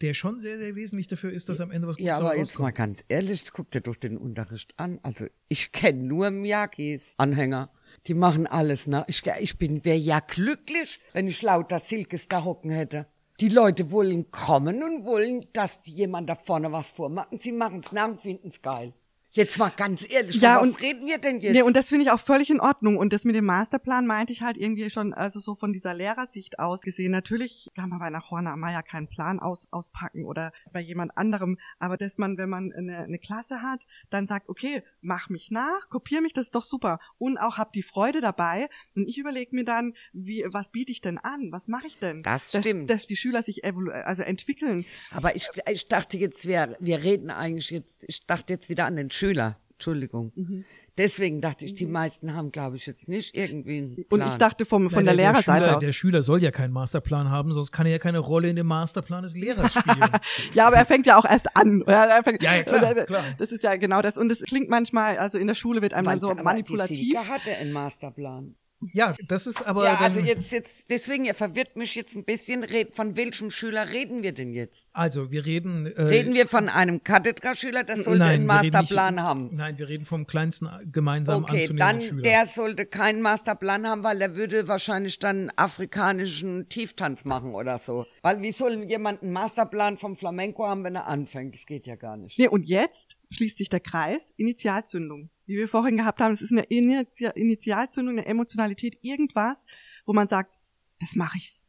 der schon sehr, sehr wesentlich dafür ist, dass am Ende was Gutes Ja, aber jetzt mal ganz ehrlich, guck dir doch den Unterricht an. Also ich kenne nur Miyagis Anhänger. Die machen alles nach. Ich, ich bin, wäre ja glücklich, wenn ich lauter Silkes da hocken hätte. Die Leute wollen kommen und wollen, dass jemand da vorne was vormacht. Sie machen es nach und finden es geil. Jetzt mal ganz ehrlich, ja, was und, reden wir denn jetzt? Nee, und das finde ich auch völlig in Ordnung. Und das mit dem Masterplan meinte ich halt irgendwie schon, also so von dieser Lehrersicht aus gesehen. Natürlich kann man bei einer Horner Meier keinen Plan aus, auspacken oder bei jemand anderem. Aber dass man, wenn man eine, eine Klasse hat, dann sagt, okay, mach mich nach, kopier mich, das ist doch super. Und auch hab die Freude dabei. Und ich überlege mir dann, wie, was biete ich denn an? Was mache ich denn? Das dass, stimmt. Dass die Schüler sich also entwickeln. Aber ich, ich dachte jetzt, wir, wir reden eigentlich jetzt, ich dachte jetzt wieder an den Schüler. Schüler. Entschuldigung. Mhm. Deswegen dachte ich, die meisten haben, glaube ich, jetzt nicht irgendwie einen Plan. Und ich dachte vom, von Nein, der, der Lehrerseite Schüler, aus. Der Schüler soll ja keinen Masterplan haben, sonst kann er ja keine Rolle in dem Masterplan des Lehrers spielen. ja, aber er fängt ja auch erst an. Fängt, ja, ja, klar, klar. Das ist ja genau das. Und es klingt manchmal, also in der Schule wird einmal so manipulativ. Die Sieger hatte einen Masterplan. Ja, das ist aber. Ja, also jetzt, jetzt, deswegen, ihr verwirrt mich jetzt ein bisschen. Von welchem Schüler reden wir denn jetzt? Also, wir reden. Äh, reden wir von einem Kathedra-Schüler, der sollte nein, einen Masterplan nicht, haben? Nein, wir reden vom kleinsten gemeinsamen okay, dann Schüler. der sollte keinen Masterplan haben, weil er würde wahrscheinlich dann afrikanischen Tieftanz machen oder so. Weil wie soll jemand einen Masterplan vom Flamenco haben, wenn er anfängt? Das geht ja gar nicht. Nee, und jetzt schließt sich der Kreis. Initialzündung wie wir vorhin gehabt haben, es ist eine Initialzündung, eine Emotionalität, irgendwas, wo man sagt, das mache ich.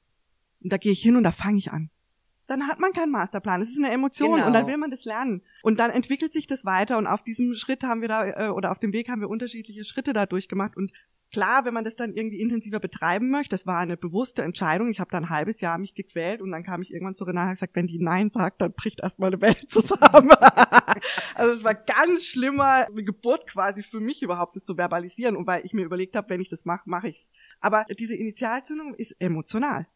Und da gehe ich hin und da fange ich an. Dann hat man keinen Masterplan. Es ist eine Emotion genau. und dann will man das lernen. Und dann entwickelt sich das weiter und auf diesem Schritt haben wir da, äh, oder auf dem Weg haben wir unterschiedliche Schritte da durchgemacht und Klar, wenn man das dann irgendwie intensiver betreiben möchte, das war eine bewusste Entscheidung. Ich habe dann ein halbes Jahr mich gequält und dann kam ich irgendwann zu Renate und gesagt, wenn die Nein sagt, dann bricht erstmal eine Welt zusammen. also es war ganz schlimmer, eine Geburt quasi für mich überhaupt, das zu verbalisieren. Und weil ich mir überlegt habe, wenn ich das mache, mache ich's. Aber diese Initialzündung ist emotional.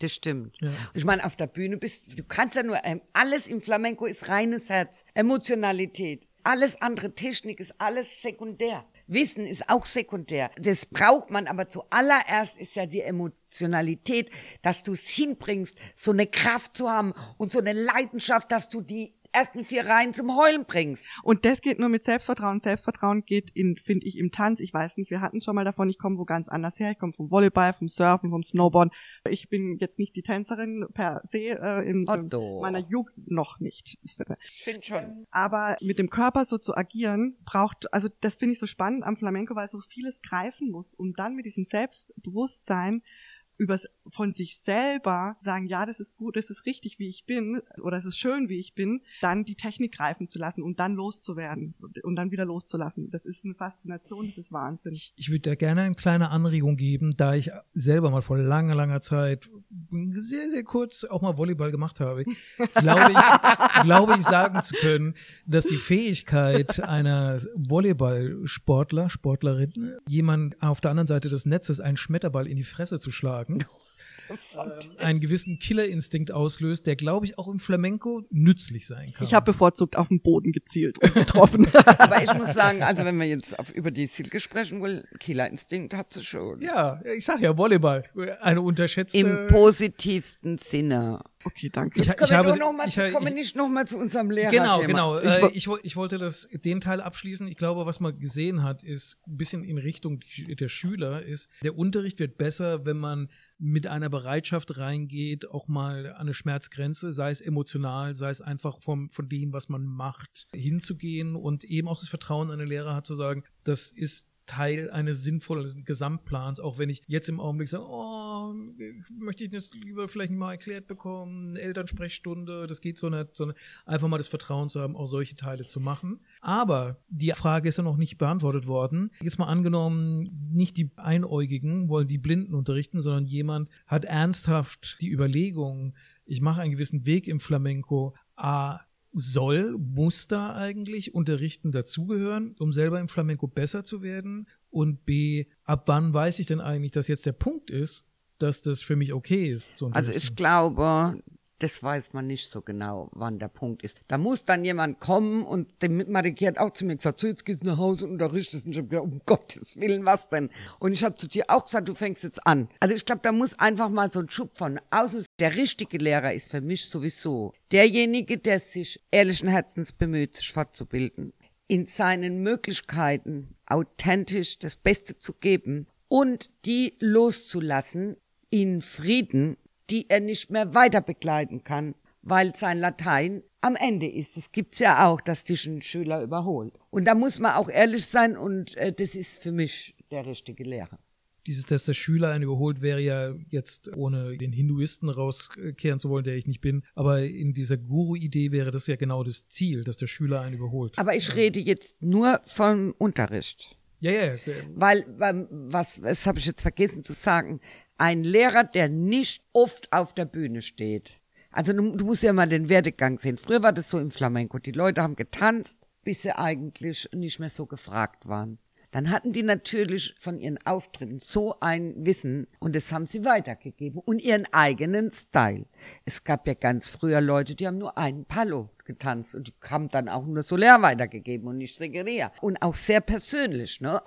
Das stimmt. Ja. Ich meine, auf der Bühne bist du kannst ja nur ähm, alles im Flamenco ist reines Herz, Emotionalität. Alles andere Technik ist alles sekundär. Wissen ist auch sekundär. Das braucht man, aber zuallererst ist ja die Emotionalität, dass du es hinbringst, so eine Kraft zu haben und so eine Leidenschaft, dass du die ersten vier Reihen zum Heulen bringst. Und das geht nur mit Selbstvertrauen. Selbstvertrauen geht in, finde ich, im Tanz. Ich weiß nicht, wir hatten schon mal davon, ich komme wo ganz anders her. Ich komme vom Volleyball, vom Surfen, vom Snowboard. Ich bin jetzt nicht die Tänzerin per se äh, in, in meiner Jugend noch nicht. Ich finde schon. Aber mit dem Körper so zu agieren, braucht, also das finde ich so spannend am Flamenco, weil so vieles greifen muss, um dann mit diesem Selbstbewusstsein übers, von sich selber sagen, ja, das ist gut, das ist richtig, wie ich bin, oder es ist schön, wie ich bin, dann die Technik greifen zu lassen und dann loszuwerden und dann wieder loszulassen. Das ist eine Faszination, das ist Wahnsinn. Ich würde da gerne eine kleine Anregung geben, da ich selber mal vor langer, langer Zeit sehr, sehr kurz auch mal Volleyball gemacht habe, glaube ich, glaube ich sagen zu können, dass die Fähigkeit einer Volleyballsportler, Sportlerin, jemand auf der anderen Seite des Netzes einen Schmetterball in die Fresse zu schlagen, ähm, einen gewissen Killerinstinkt auslöst, der, glaube ich, auch im Flamenco nützlich sein kann. Ich habe bevorzugt auf den Boden gezielt und getroffen. Aber ich muss sagen, also wenn wir jetzt auf, über die Silke sprechen wollen, Killerinstinkt hat sie schon. Ja, ich sag ja, Volleyball, eine unterschätzte... Im positivsten Sinne. Okay, danke. Jetzt kommen wir, noch mal, ich, ich, kommen nicht noch mal zu unserem Lehrer. Genau, genau. Äh, ich, ich wollte das, den Teil abschließen. Ich glaube, was man gesehen hat, ist ein bisschen in Richtung der Schüler, ist, der Unterricht wird besser, wenn man mit einer Bereitschaft reingeht, auch mal an eine Schmerzgrenze, sei es emotional, sei es einfach vom, von dem, was man macht, hinzugehen und eben auch das Vertrauen an den Lehrer hat zu sagen, das ist Teil eines sinnvollen Gesamtplans, auch wenn ich jetzt im Augenblick sage, oh, möchte ich das lieber vielleicht mal erklärt bekommen, Elternsprechstunde, das geht so nicht, sondern einfach mal das Vertrauen zu haben, auch solche Teile zu machen. Aber die Frage ist ja noch nicht beantwortet worden. Jetzt mal angenommen, nicht die Einäugigen wollen die Blinden unterrichten, sondern jemand hat ernsthaft die Überlegung, ich mache einen gewissen Weg im Flamenco, A, soll, muss da eigentlich Unterrichten dazugehören, um selber im Flamenco besser zu werden? Und B, ab wann weiß ich denn eigentlich, dass jetzt der Punkt ist, dass das für mich okay ist? also ich glaube, das weiß man nicht so genau, wann der Punkt ist. Da muss dann jemand kommen und dem Mariki hat auch zu mir gesagt, so jetzt gehst du nach Hause und unterrichtest. Und ich habe gesagt, um Gottes Willen, was denn? Und ich habe zu dir auch gesagt, du fängst jetzt an. Also ich glaube, da muss einfach mal so ein Schub von außen. Der richtige Lehrer ist für mich sowieso derjenige, der sich ehrlichen Herzens bemüht, sich fortzubilden. In seinen Möglichkeiten authentisch das Beste zu geben und die loszulassen in Frieden die er nicht mehr weiter begleiten kann, weil sein Latein am Ende ist. Es gibt's ja auch, dass dich ein Schüler überholt. Und da muss man auch ehrlich sein und äh, das ist für mich der richtige Lehrer. Dieses, dass der Schüler einen überholt, wäre ja jetzt, ohne den Hinduisten rauskehren zu wollen, der ich nicht bin, aber in dieser Guru-Idee wäre das ja genau das Ziel, dass der Schüler einen überholt. Aber ich rede jetzt nur vom Unterricht. Ja, ja. Weil, weil was, was habe ich jetzt vergessen zu sagen? Ein Lehrer, der nicht oft auf der Bühne steht. Also du, du musst ja mal den Werdegang sehen. Früher war das so im Flamenco. Die Leute haben getanzt, bis sie eigentlich nicht mehr so gefragt waren dann hatten die natürlich von ihren Auftritten so ein Wissen und das haben sie weitergegeben und ihren eigenen Style. Es gab ja ganz früher Leute, die haben nur einen Palo getanzt und die haben dann auch nur Soler weitergegeben und nicht Segeria. Und auch sehr persönlich, ne?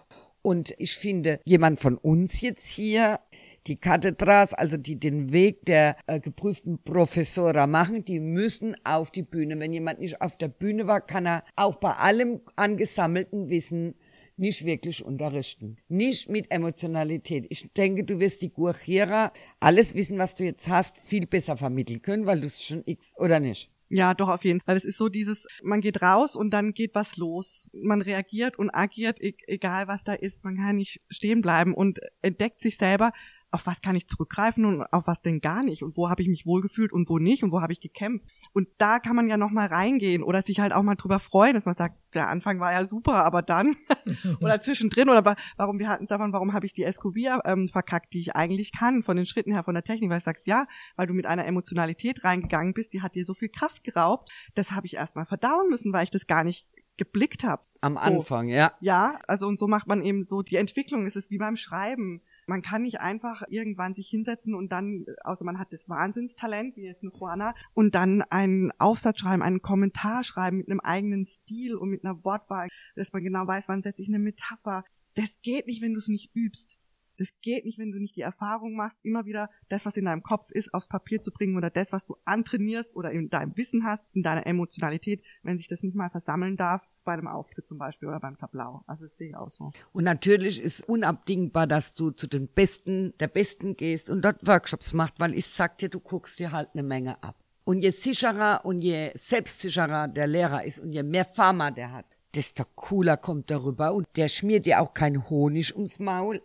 Und ich finde, jemand von uns jetzt hier, die Kathedras, also die den Weg der äh, geprüften Professora machen, die müssen auf die Bühne. Wenn jemand nicht auf der Bühne war, kann er auch bei allem angesammelten Wissen nicht wirklich unterrichten. Nicht mit Emotionalität. Ich denke, du wirst die Guachira, alles Wissen, was du jetzt hast, viel besser vermitteln können, weil du es schon x oder nicht. Ja, doch auf jeden Fall. Es ist so dieses, man geht raus und dann geht was los. Man reagiert und agiert, e-, egal was da ist. Man kann nicht stehen bleiben und entdeckt sich selber auf was kann ich zurückgreifen und auf was denn gar nicht und wo habe ich mich wohlgefühlt und wo nicht und wo habe ich gekämpft. Und da kann man ja noch mal reingehen oder sich halt auch mal drüber freuen, dass man sagt, der Anfang war ja super, aber dann oder zwischendrin oder warum wir hatten davon, warum habe ich die Escovia ähm, verkackt, die ich eigentlich kann von den Schritten her, von der Technik, weil ich sagst, ja, weil du mit einer Emotionalität reingegangen bist, die hat dir so viel Kraft geraubt, das habe ich erstmal verdauen müssen, weil ich das gar nicht geblickt habe. Am so, Anfang, ja. Ja, also und so macht man eben so die Entwicklung, es ist wie beim Schreiben man kann nicht einfach irgendwann sich hinsetzen und dann, außer man hat das Wahnsinnstalent, wie jetzt eine Juana, und dann einen Aufsatz schreiben, einen Kommentar schreiben mit einem eigenen Stil und mit einer Wortwahl, dass man genau weiß, wann setze ich eine Metapher. Das geht nicht, wenn du es nicht übst. Das geht nicht, wenn du nicht die Erfahrung machst, immer wieder das, was in deinem Kopf ist, aufs Papier zu bringen oder das, was du antrainierst oder in deinem Wissen hast, in deiner Emotionalität, wenn sich das nicht mal versammeln darf, bei einem Auftritt zum Beispiel oder beim Tablau. Also das sehe ich auch so. Und natürlich ist unabdingbar, dass du zu den Besten der Besten gehst und dort Workshops machst, weil ich sag dir, du guckst dir halt eine Menge ab. Und je sicherer und je selbstsicherer der Lehrer ist und je mehr Pharma der hat, desto cooler kommt darüber und der schmiert dir auch kein Honig ums Maul,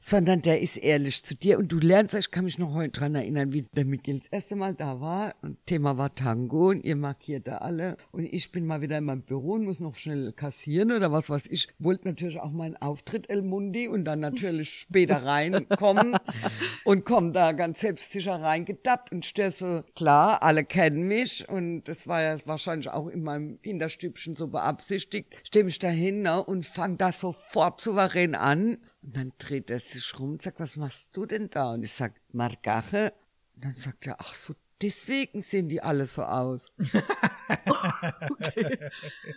sondern der ist ehrlich zu dir. Und du lernst, ich kann mich noch heute dran erinnern, wie der Miguel das erste Mal da war. Und Thema war Tango und ihr markiert da alle. Und ich bin mal wieder in meinem Büro und muss noch schnell kassieren oder was weiß ich. Wollte natürlich auch meinen Auftritt El Mundi und dann natürlich später reinkommen. Und komm da ganz selbstsicher reingedappt und stehe so, klar, alle kennen mich. Und das war ja wahrscheinlich auch in meinem Hinterstübchen so beabsichtigt, stehe mich dahin ne, und fang da sofort souverän an und dann dreht er sich rum und sagt, was machst du denn da? Und ich sag, Margache. Und dann sagt er, ach so, deswegen sehen die alle so aus. okay.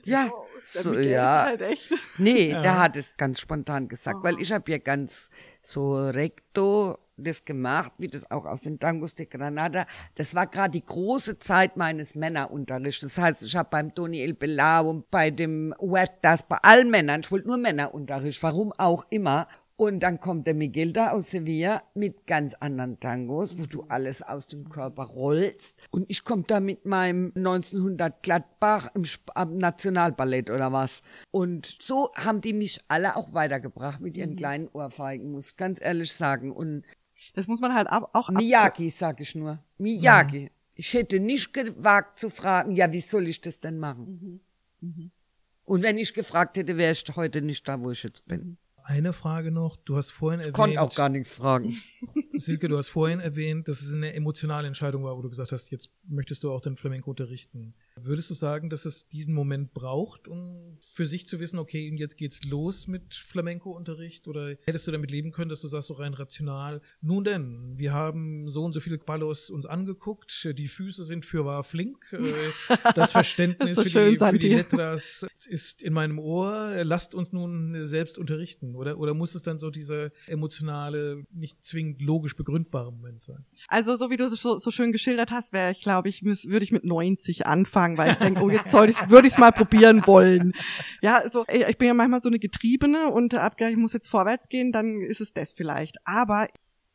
Ja, Oh, so, ja. Halt echt. Nee, der hat es ganz spontan gesagt, Oh. weil ich habe ja ganz so recto das gemacht, wie das auch aus den Tangos de Granada. Das war gerade die große Zeit meines Männerunterrichts. Das heißt, ich habe beim Toni El Belao und bei dem Huertas, bei allen Männern, ich wollte nur Männerunterricht, warum auch immer. Und dann kommt der Miguel da aus Sevilla mit ganz anderen Tangos, wo du alles aus dem Körper rollst. Und ich komme da mit meinem 1900 Gladbach im am Nationalballett oder was. Und so haben die mich alle auch weitergebracht mit ihren kleinen Ohrfeigen, muss ich ganz ehrlich sagen. Und Das muss man halt auch ab Miyagi, sag ich nur. Miyagi. Ich hätte nicht gewagt zu fragen, ja, wie soll ich das denn machen? Und wenn ich gefragt hätte, wäre ich heute nicht da, wo ich jetzt bin. Eine Frage noch. Du hast vorhin Ich erwähnt, konnte auch gar nichts fragen. Silke, du hast vorhin erwähnt, dass es eine emotionale Entscheidung war, wo du gesagt hast, jetzt möchtest du auch den Flamenco unterrichten. Würdest du sagen, dass es diesen Moment braucht, um für sich zu wissen, okay, jetzt geht's los mit Flamenco-Unterricht? Oder hättest du damit leben können, dass du sagst, so rein rational, nun denn, wir haben so und so viele Ballos uns angeguckt, die Füße sind für wahr flink, äh, das Verständnis Das so für, die, schön, für die. Letras ist in meinem Ohr, lasst uns nun selbst unterrichten. Oder, oder muss es dann so dieser emotionale, nicht zwingend logisch begründbare Moment sein? Also so wie du es so, so schön geschildert hast, wäre ich, glaube ich, würde ich mit 90 anfangen, weil ich denke, oh, jetzt soll ich, würde ich es mal probieren wollen. Ja, so ich ich bin ja manchmal so eine Getriebene und ab, ich muss jetzt vorwärts gehen, dann ist es das vielleicht. Aber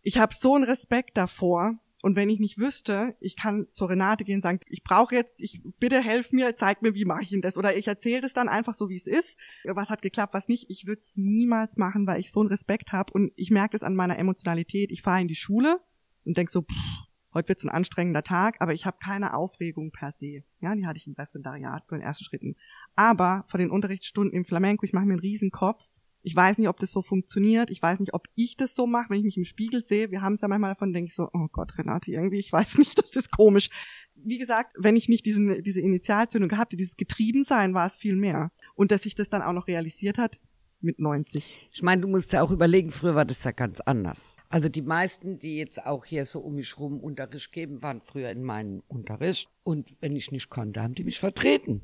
ich habe so einen Respekt davor. Und wenn ich nicht wüsste, ich kann zur Renate gehen und sagen, ich brauche jetzt, ich bitte helf mir, zeig mir, wie mache ich denn das? Oder ich erzähle das dann einfach so, wie es ist. Was hat geklappt, was nicht. Ich würde es niemals machen, weil ich so einen Respekt habe und ich merke es an meiner Emotionalität. Ich fahre in die Schule und denk so, pff, heute wird's ein anstrengender Tag, aber ich habe keine Aufregung per se. Ja, die hatte ich im Referendariat bei den ersten Schritten. Aber vor den Unterrichtsstunden im Flamenco, ich mache mir einen riesen Kopf. Ich weiß nicht, ob das so funktioniert. Ich weiß nicht, ob ich das so mache, wenn ich mich im Spiegel sehe. Wir haben es ja manchmal davon, denke ich so, oh Gott, Renate, irgendwie, ich weiß nicht, das ist komisch. Wie gesagt, wenn ich nicht diesen, diese Initialzündung gehabt hätte, dieses Getriebensein war es viel mehr. Und dass sich das dann auch noch realisiert hat mit 90. Ich meine, du musst ja auch überlegen, früher war das ja ganz anders. Also die meisten, die jetzt auch hier so um mich rum Unterricht geben, waren früher in meinem Unterricht. Und wenn ich nicht konnte, haben die mich vertreten.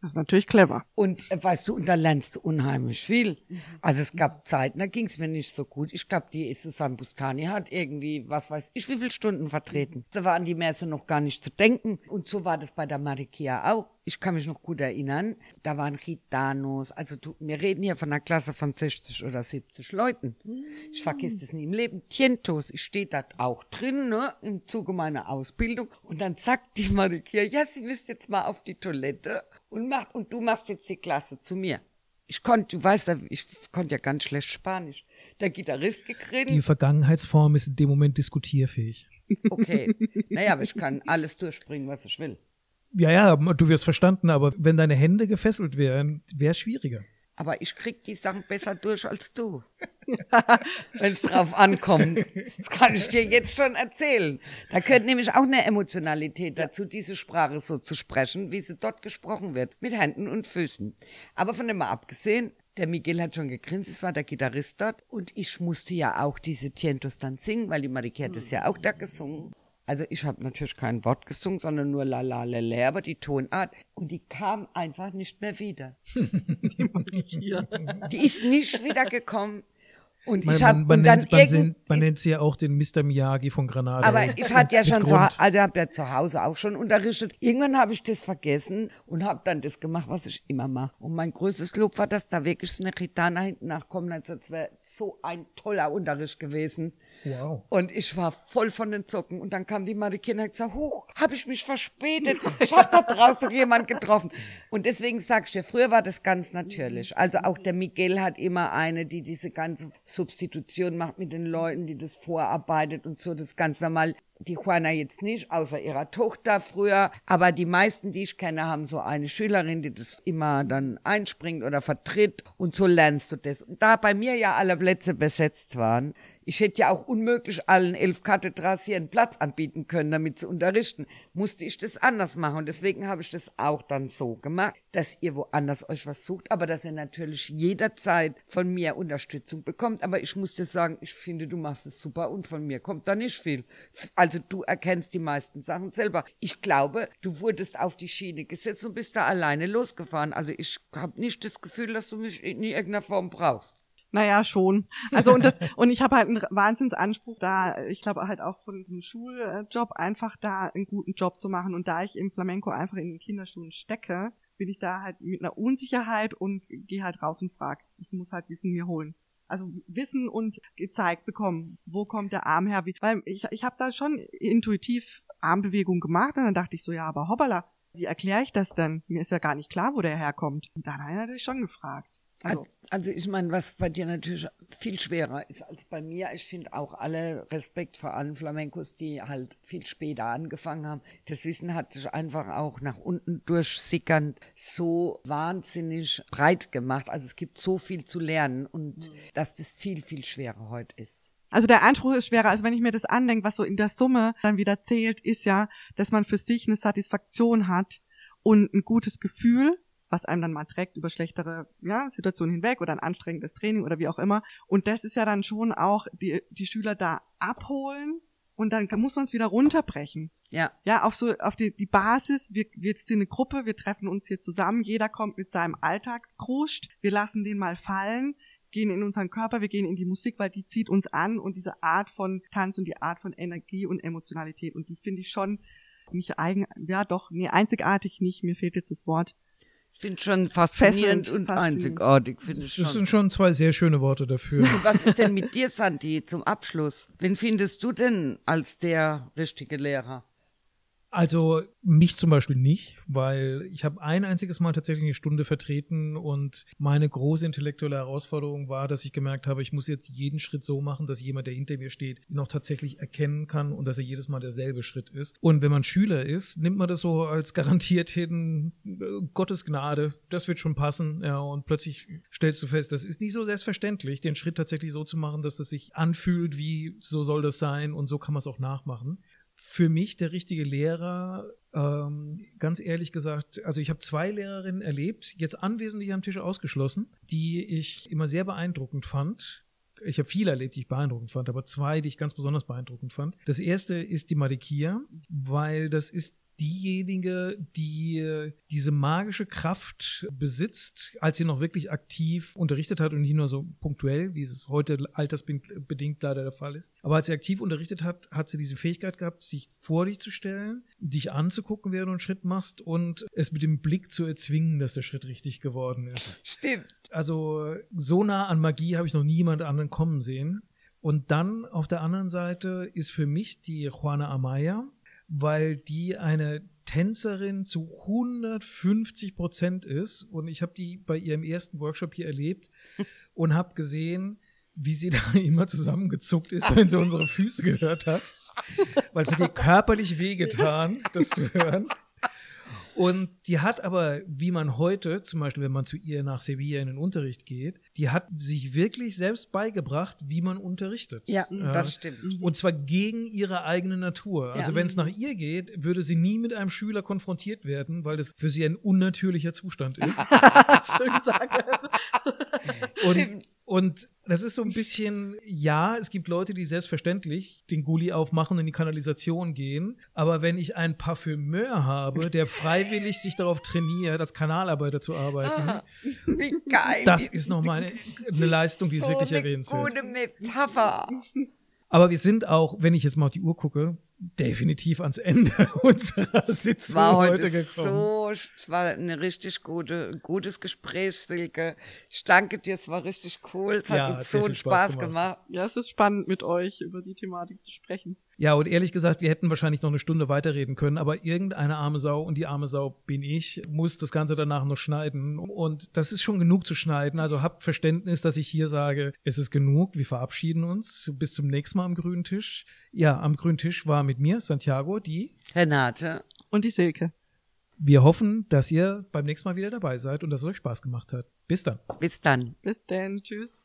Das ist natürlich clever. Und äh, weißt du, und da lernst du unheimlich viel. Mhm. Also es gab Zeiten, da ging es mir nicht so gut. Ich glaube, die Susanne Bustani hat irgendwie, was weiß ich, wie viele Stunden vertreten. Da war an die Messe noch gar nicht zu denken. Und so war das bei der Marikia auch. Ich kann mich noch gut erinnern, da waren Gitanos, also du, wir reden hier von einer Klasse von 60 oder 70 Leuten. Ich vergesse das nie im Leben. Tientos, ich stehe da auch drin, ne, im Zuge meiner Ausbildung. Und dann sagt die Marikia, ja, sie müsst jetzt mal auf die Toilette und macht, und du machst jetzt die Klasse zu mir. Ich konnte, du weißt ja, ich konnte ja ganz schlecht Spanisch. Der Gitarrist gegrinst. Die Vergangenheitsform ist in dem Moment diskutierfähig. Okay. Naja, aber ich kann alles durchbringen, was ich will. Ja, ja, du wirst verstanden, aber wenn deine Hände gefesselt wären, wäre es schwieriger. Aber ich krieg die Sachen besser durch als du. Wenn es drauf ankommt. Das kann ich dir jetzt schon erzählen. Da gehört nämlich auch eine Emotionalität dazu, diese Sprache so zu sprechen, wie sie dort gesprochen wird. Mit Händen und Füßen. Aber von dem mal abgesehen, der Miguel hat schon gegrinst, es war der Gitarrist dort. Und ich musste ja auch diese Tientos dann singen, weil die Marike hat es ja auch da gesungen. Also ich habe natürlich kein Wort gesungen, sondern nur la la la la, aber die Tonart. Und die kam einfach nicht mehr wieder. Die ist nicht wiedergekommen. Und Man, ich habe dann nennt, man, irgend, man nennt sie ja auch den Mr. Miyagi von Granada. aber ich hatte ja schon zu, also habe ja zu Hause auch schon unterrichtet. Irgendwann habe ich das vergessen und habe dann das gemacht, was ich immer mache. Und mein größtes Lob war, dass da wirklich so eine Gitana hinten nachkommen hat. Das wäre so ein toller Unterricht gewesen. Wow. Und ich war voll von den Zocken. Und dann kamen die Kinder und gesagt, huch, hab ich mich verspätet. Ich hab da draußen jemand getroffen. Und deswegen sag ich dir, früher war das ganz natürlich. Also auch der Miguel hat immer eine, die diese ganze Substitution macht mit den Leuten, die das vorarbeitet und so, das ganz normal die Juana jetzt nicht, außer ihrer Tochter früher. Aber die meisten, die ich kenne, haben so eine Schülerin, die das immer dann einspringt oder vertritt. Und so lernst du das. Und da bei mir ja alle Plätze besetzt waren, ich hätte ja auch unmöglich allen elf Kathedras hier einen Platz anbieten können, damit sie unterrichten. Musste ich das anders machen. Und deswegen habe ich das auch dann so gemacht, dass ihr woanders euch was sucht, aber dass ihr natürlich jederzeit von mir Unterstützung bekommt. Aber ich muss dir sagen, ich finde, du machst es super und von mir kommt da nicht viel. Also du erkennst die meisten Sachen selber. Ich glaube, du wurdest auf die Schiene gesetzt und bist da alleine losgefahren. Also ich habe nicht das Gefühl, dass du mich in irgendeiner Form brauchst. Naja, schon. Also und das und ich habe halt einen Wahnsinnsanspruch da, ich glaube halt auch von diesem Schuljob einfach da einen guten Job zu machen. Und da ich im Flamenco einfach in den Kinderschuhen stecke, bin ich da halt mit einer Unsicherheit und gehe halt raus und frag. Ich muss halt Wissen mir holen. Also Wissen und gezeigt bekommen, wo kommt der Arm her? Wie, weil ich, ich habe da schon intuitiv Armbewegungen gemacht und dann dachte ich so, ja, aber hoppala, wie erkläre ich das denn? Mir ist ja gar nicht klar, wo der herkommt. Und dann hat er natürlich schon gefragt. Also, also ich meine, was bei dir natürlich viel schwerer ist als bei mir, ich finde auch alle Respekt vor allen Flamencos, die halt viel später angefangen haben. Das Wissen hat sich einfach auch nach unten durchsickernd so wahnsinnig breit gemacht. Also es gibt so viel zu lernen und mhm. dass das viel, viel schwerer heute ist. Also der Anspruch ist schwerer, als wenn ich mir das andenke, was so in der Summe dann wieder zählt, ist ja, dass man für sich eine Satisfaktion hat und ein gutes Gefühl was einem dann mal trägt über schlechtere ja, Situationen hinweg oder ein anstrengendes Training oder wie auch immer. Und das ist ja dann schon auch die, die Schüler da abholen und dann muss man es wieder runterbrechen. Ja. Ja, auf so, auf die, die Basis, wir, wir sind eine Gruppe, wir treffen uns hier zusammen, jeder kommt mit seinem Alltagskruscht, wir lassen den mal fallen, gehen in unseren Körper, wir gehen in die Musik, weil die zieht uns an. Und diese Art von Tanz und die Art von Energie und Emotionalität und die finde ich schon nicht eigen, ja doch, nee, einzigartig nicht, mir fehlt jetzt das Wort, finde schon faszinierend Fesselnd, und faszinierend. einzigartig, finde ich schon. Das sind schon zwei sehr schöne Worte dafür. Und was ist denn mit dir, Santi, zum Abschluss? Wen findest du denn als der richtige Lehrer? Also mich zum Beispiel nicht, weil ich habe ein einziges Mal tatsächlich eine Stunde vertreten und meine große intellektuelle Herausforderung war, dass ich gemerkt habe, ich muss jetzt jeden Schritt so machen, dass jemand, der hinter mir steht, auch tatsächlich erkennen kann und dass er jedes Mal derselbe Schritt ist. Und wenn man Schüler ist, nimmt man das so als garantiert hin, äh, Gottes Gnade, das wird schon passen. Ja, und plötzlich stellst du fest, das ist nicht so selbstverständlich, den Schritt tatsächlich so zu machen, dass es sich anfühlt, wie so soll das sein und so kann man es auch nachmachen für mich der richtige Lehrer, ähm, ganz ehrlich gesagt, also ich habe zwei Lehrerinnen erlebt, jetzt anwesend am Tisch ausgeschlossen, die ich immer sehr beeindruckend fand. Ich habe viele erlebt, die ich beeindruckend fand, aber zwei, die ich ganz besonders beeindruckend fand. Das erste ist die Malikia, weil das ist diejenige, die diese magische Kraft besitzt, als sie noch wirklich aktiv unterrichtet hat und nicht nur so punktuell, wie es heute altersbedingt leider der Fall ist. Aber als sie aktiv unterrichtet hat, hat sie diese Fähigkeit gehabt, sich vor dich zu stellen, dich anzugucken, während du einen Schritt machst und es mit dem Blick zu erzwingen, dass der Schritt richtig geworden ist. Stimmt. Also so nah an Magie habe ich noch niemand anderen kommen sehen. Und dann auf der anderen Seite ist für mich die Juana Amaya, weil die eine Tänzerin zu 150 Prozent ist. Und ich habe die bei ihrem ersten Workshop hier erlebt und habe gesehen, wie sie da immer zusammengezuckt ist, wenn sie unsere Füße gehört hat. Weil es hat ihr körperlich wehgetan, das zu hören. Und die hat aber, wie man heute, zum Beispiel, wenn man zu ihr nach Sevilla in den Unterricht geht, die hat sich wirklich selbst beigebracht, wie man unterrichtet. Ja, ja. das stimmt. Und zwar gegen ihre eigene Natur. Also ja. wenn es nach ihr geht, würde sie nie mit einem Schüler konfrontiert werden, weil das für sie ein unnatürlicher Zustand ist. Schön gesagt. Und Stimmt. Und das ist so ein bisschen, ja, es gibt Leute, die selbstverständlich den Gully aufmachen und in die Kanalisation gehen. Aber wenn ich einen Parfümeur habe, der freiwillig sich darauf trainiert, als Kanalarbeiter zu arbeiten, ah, wie geil. das ist nochmal eine, eine Leistung, die ist so wirklich erwähnenswert. Gute Metapher. Aber wir sind auch, wenn ich jetzt mal auf die Uhr gucke, definitiv ans Ende unserer Sitzung war heute, heute gekommen. so, es war ein richtig gute, gutes Gespräch, Silke. Ich danke dir, es war richtig cool. Es Ja, hat uns so einen Spaß Spaß gemacht. gemacht. Ja, es ist spannend mit euch über die Thematik zu sprechen. Ja, und ehrlich gesagt, wir hätten wahrscheinlich noch eine Stunde weiterreden können, aber irgendeine arme Sau und die arme Sau bin ich, muss das Ganze danach noch schneiden. Und das ist schon genug zu schneiden. Also habt Verständnis, dass ich hier sage, es ist genug. Wir verabschieden uns. Bis zum nächsten Mal am grünen Tisch. Ja, am grünen Tisch war mit mir Santiago, die. Renate, Und die Silke. Wir hoffen, dass ihr beim nächsten Mal wieder dabei seid und dass es euch Spaß gemacht hat. Bis dann. bis dann. Bis dann. Tschüss.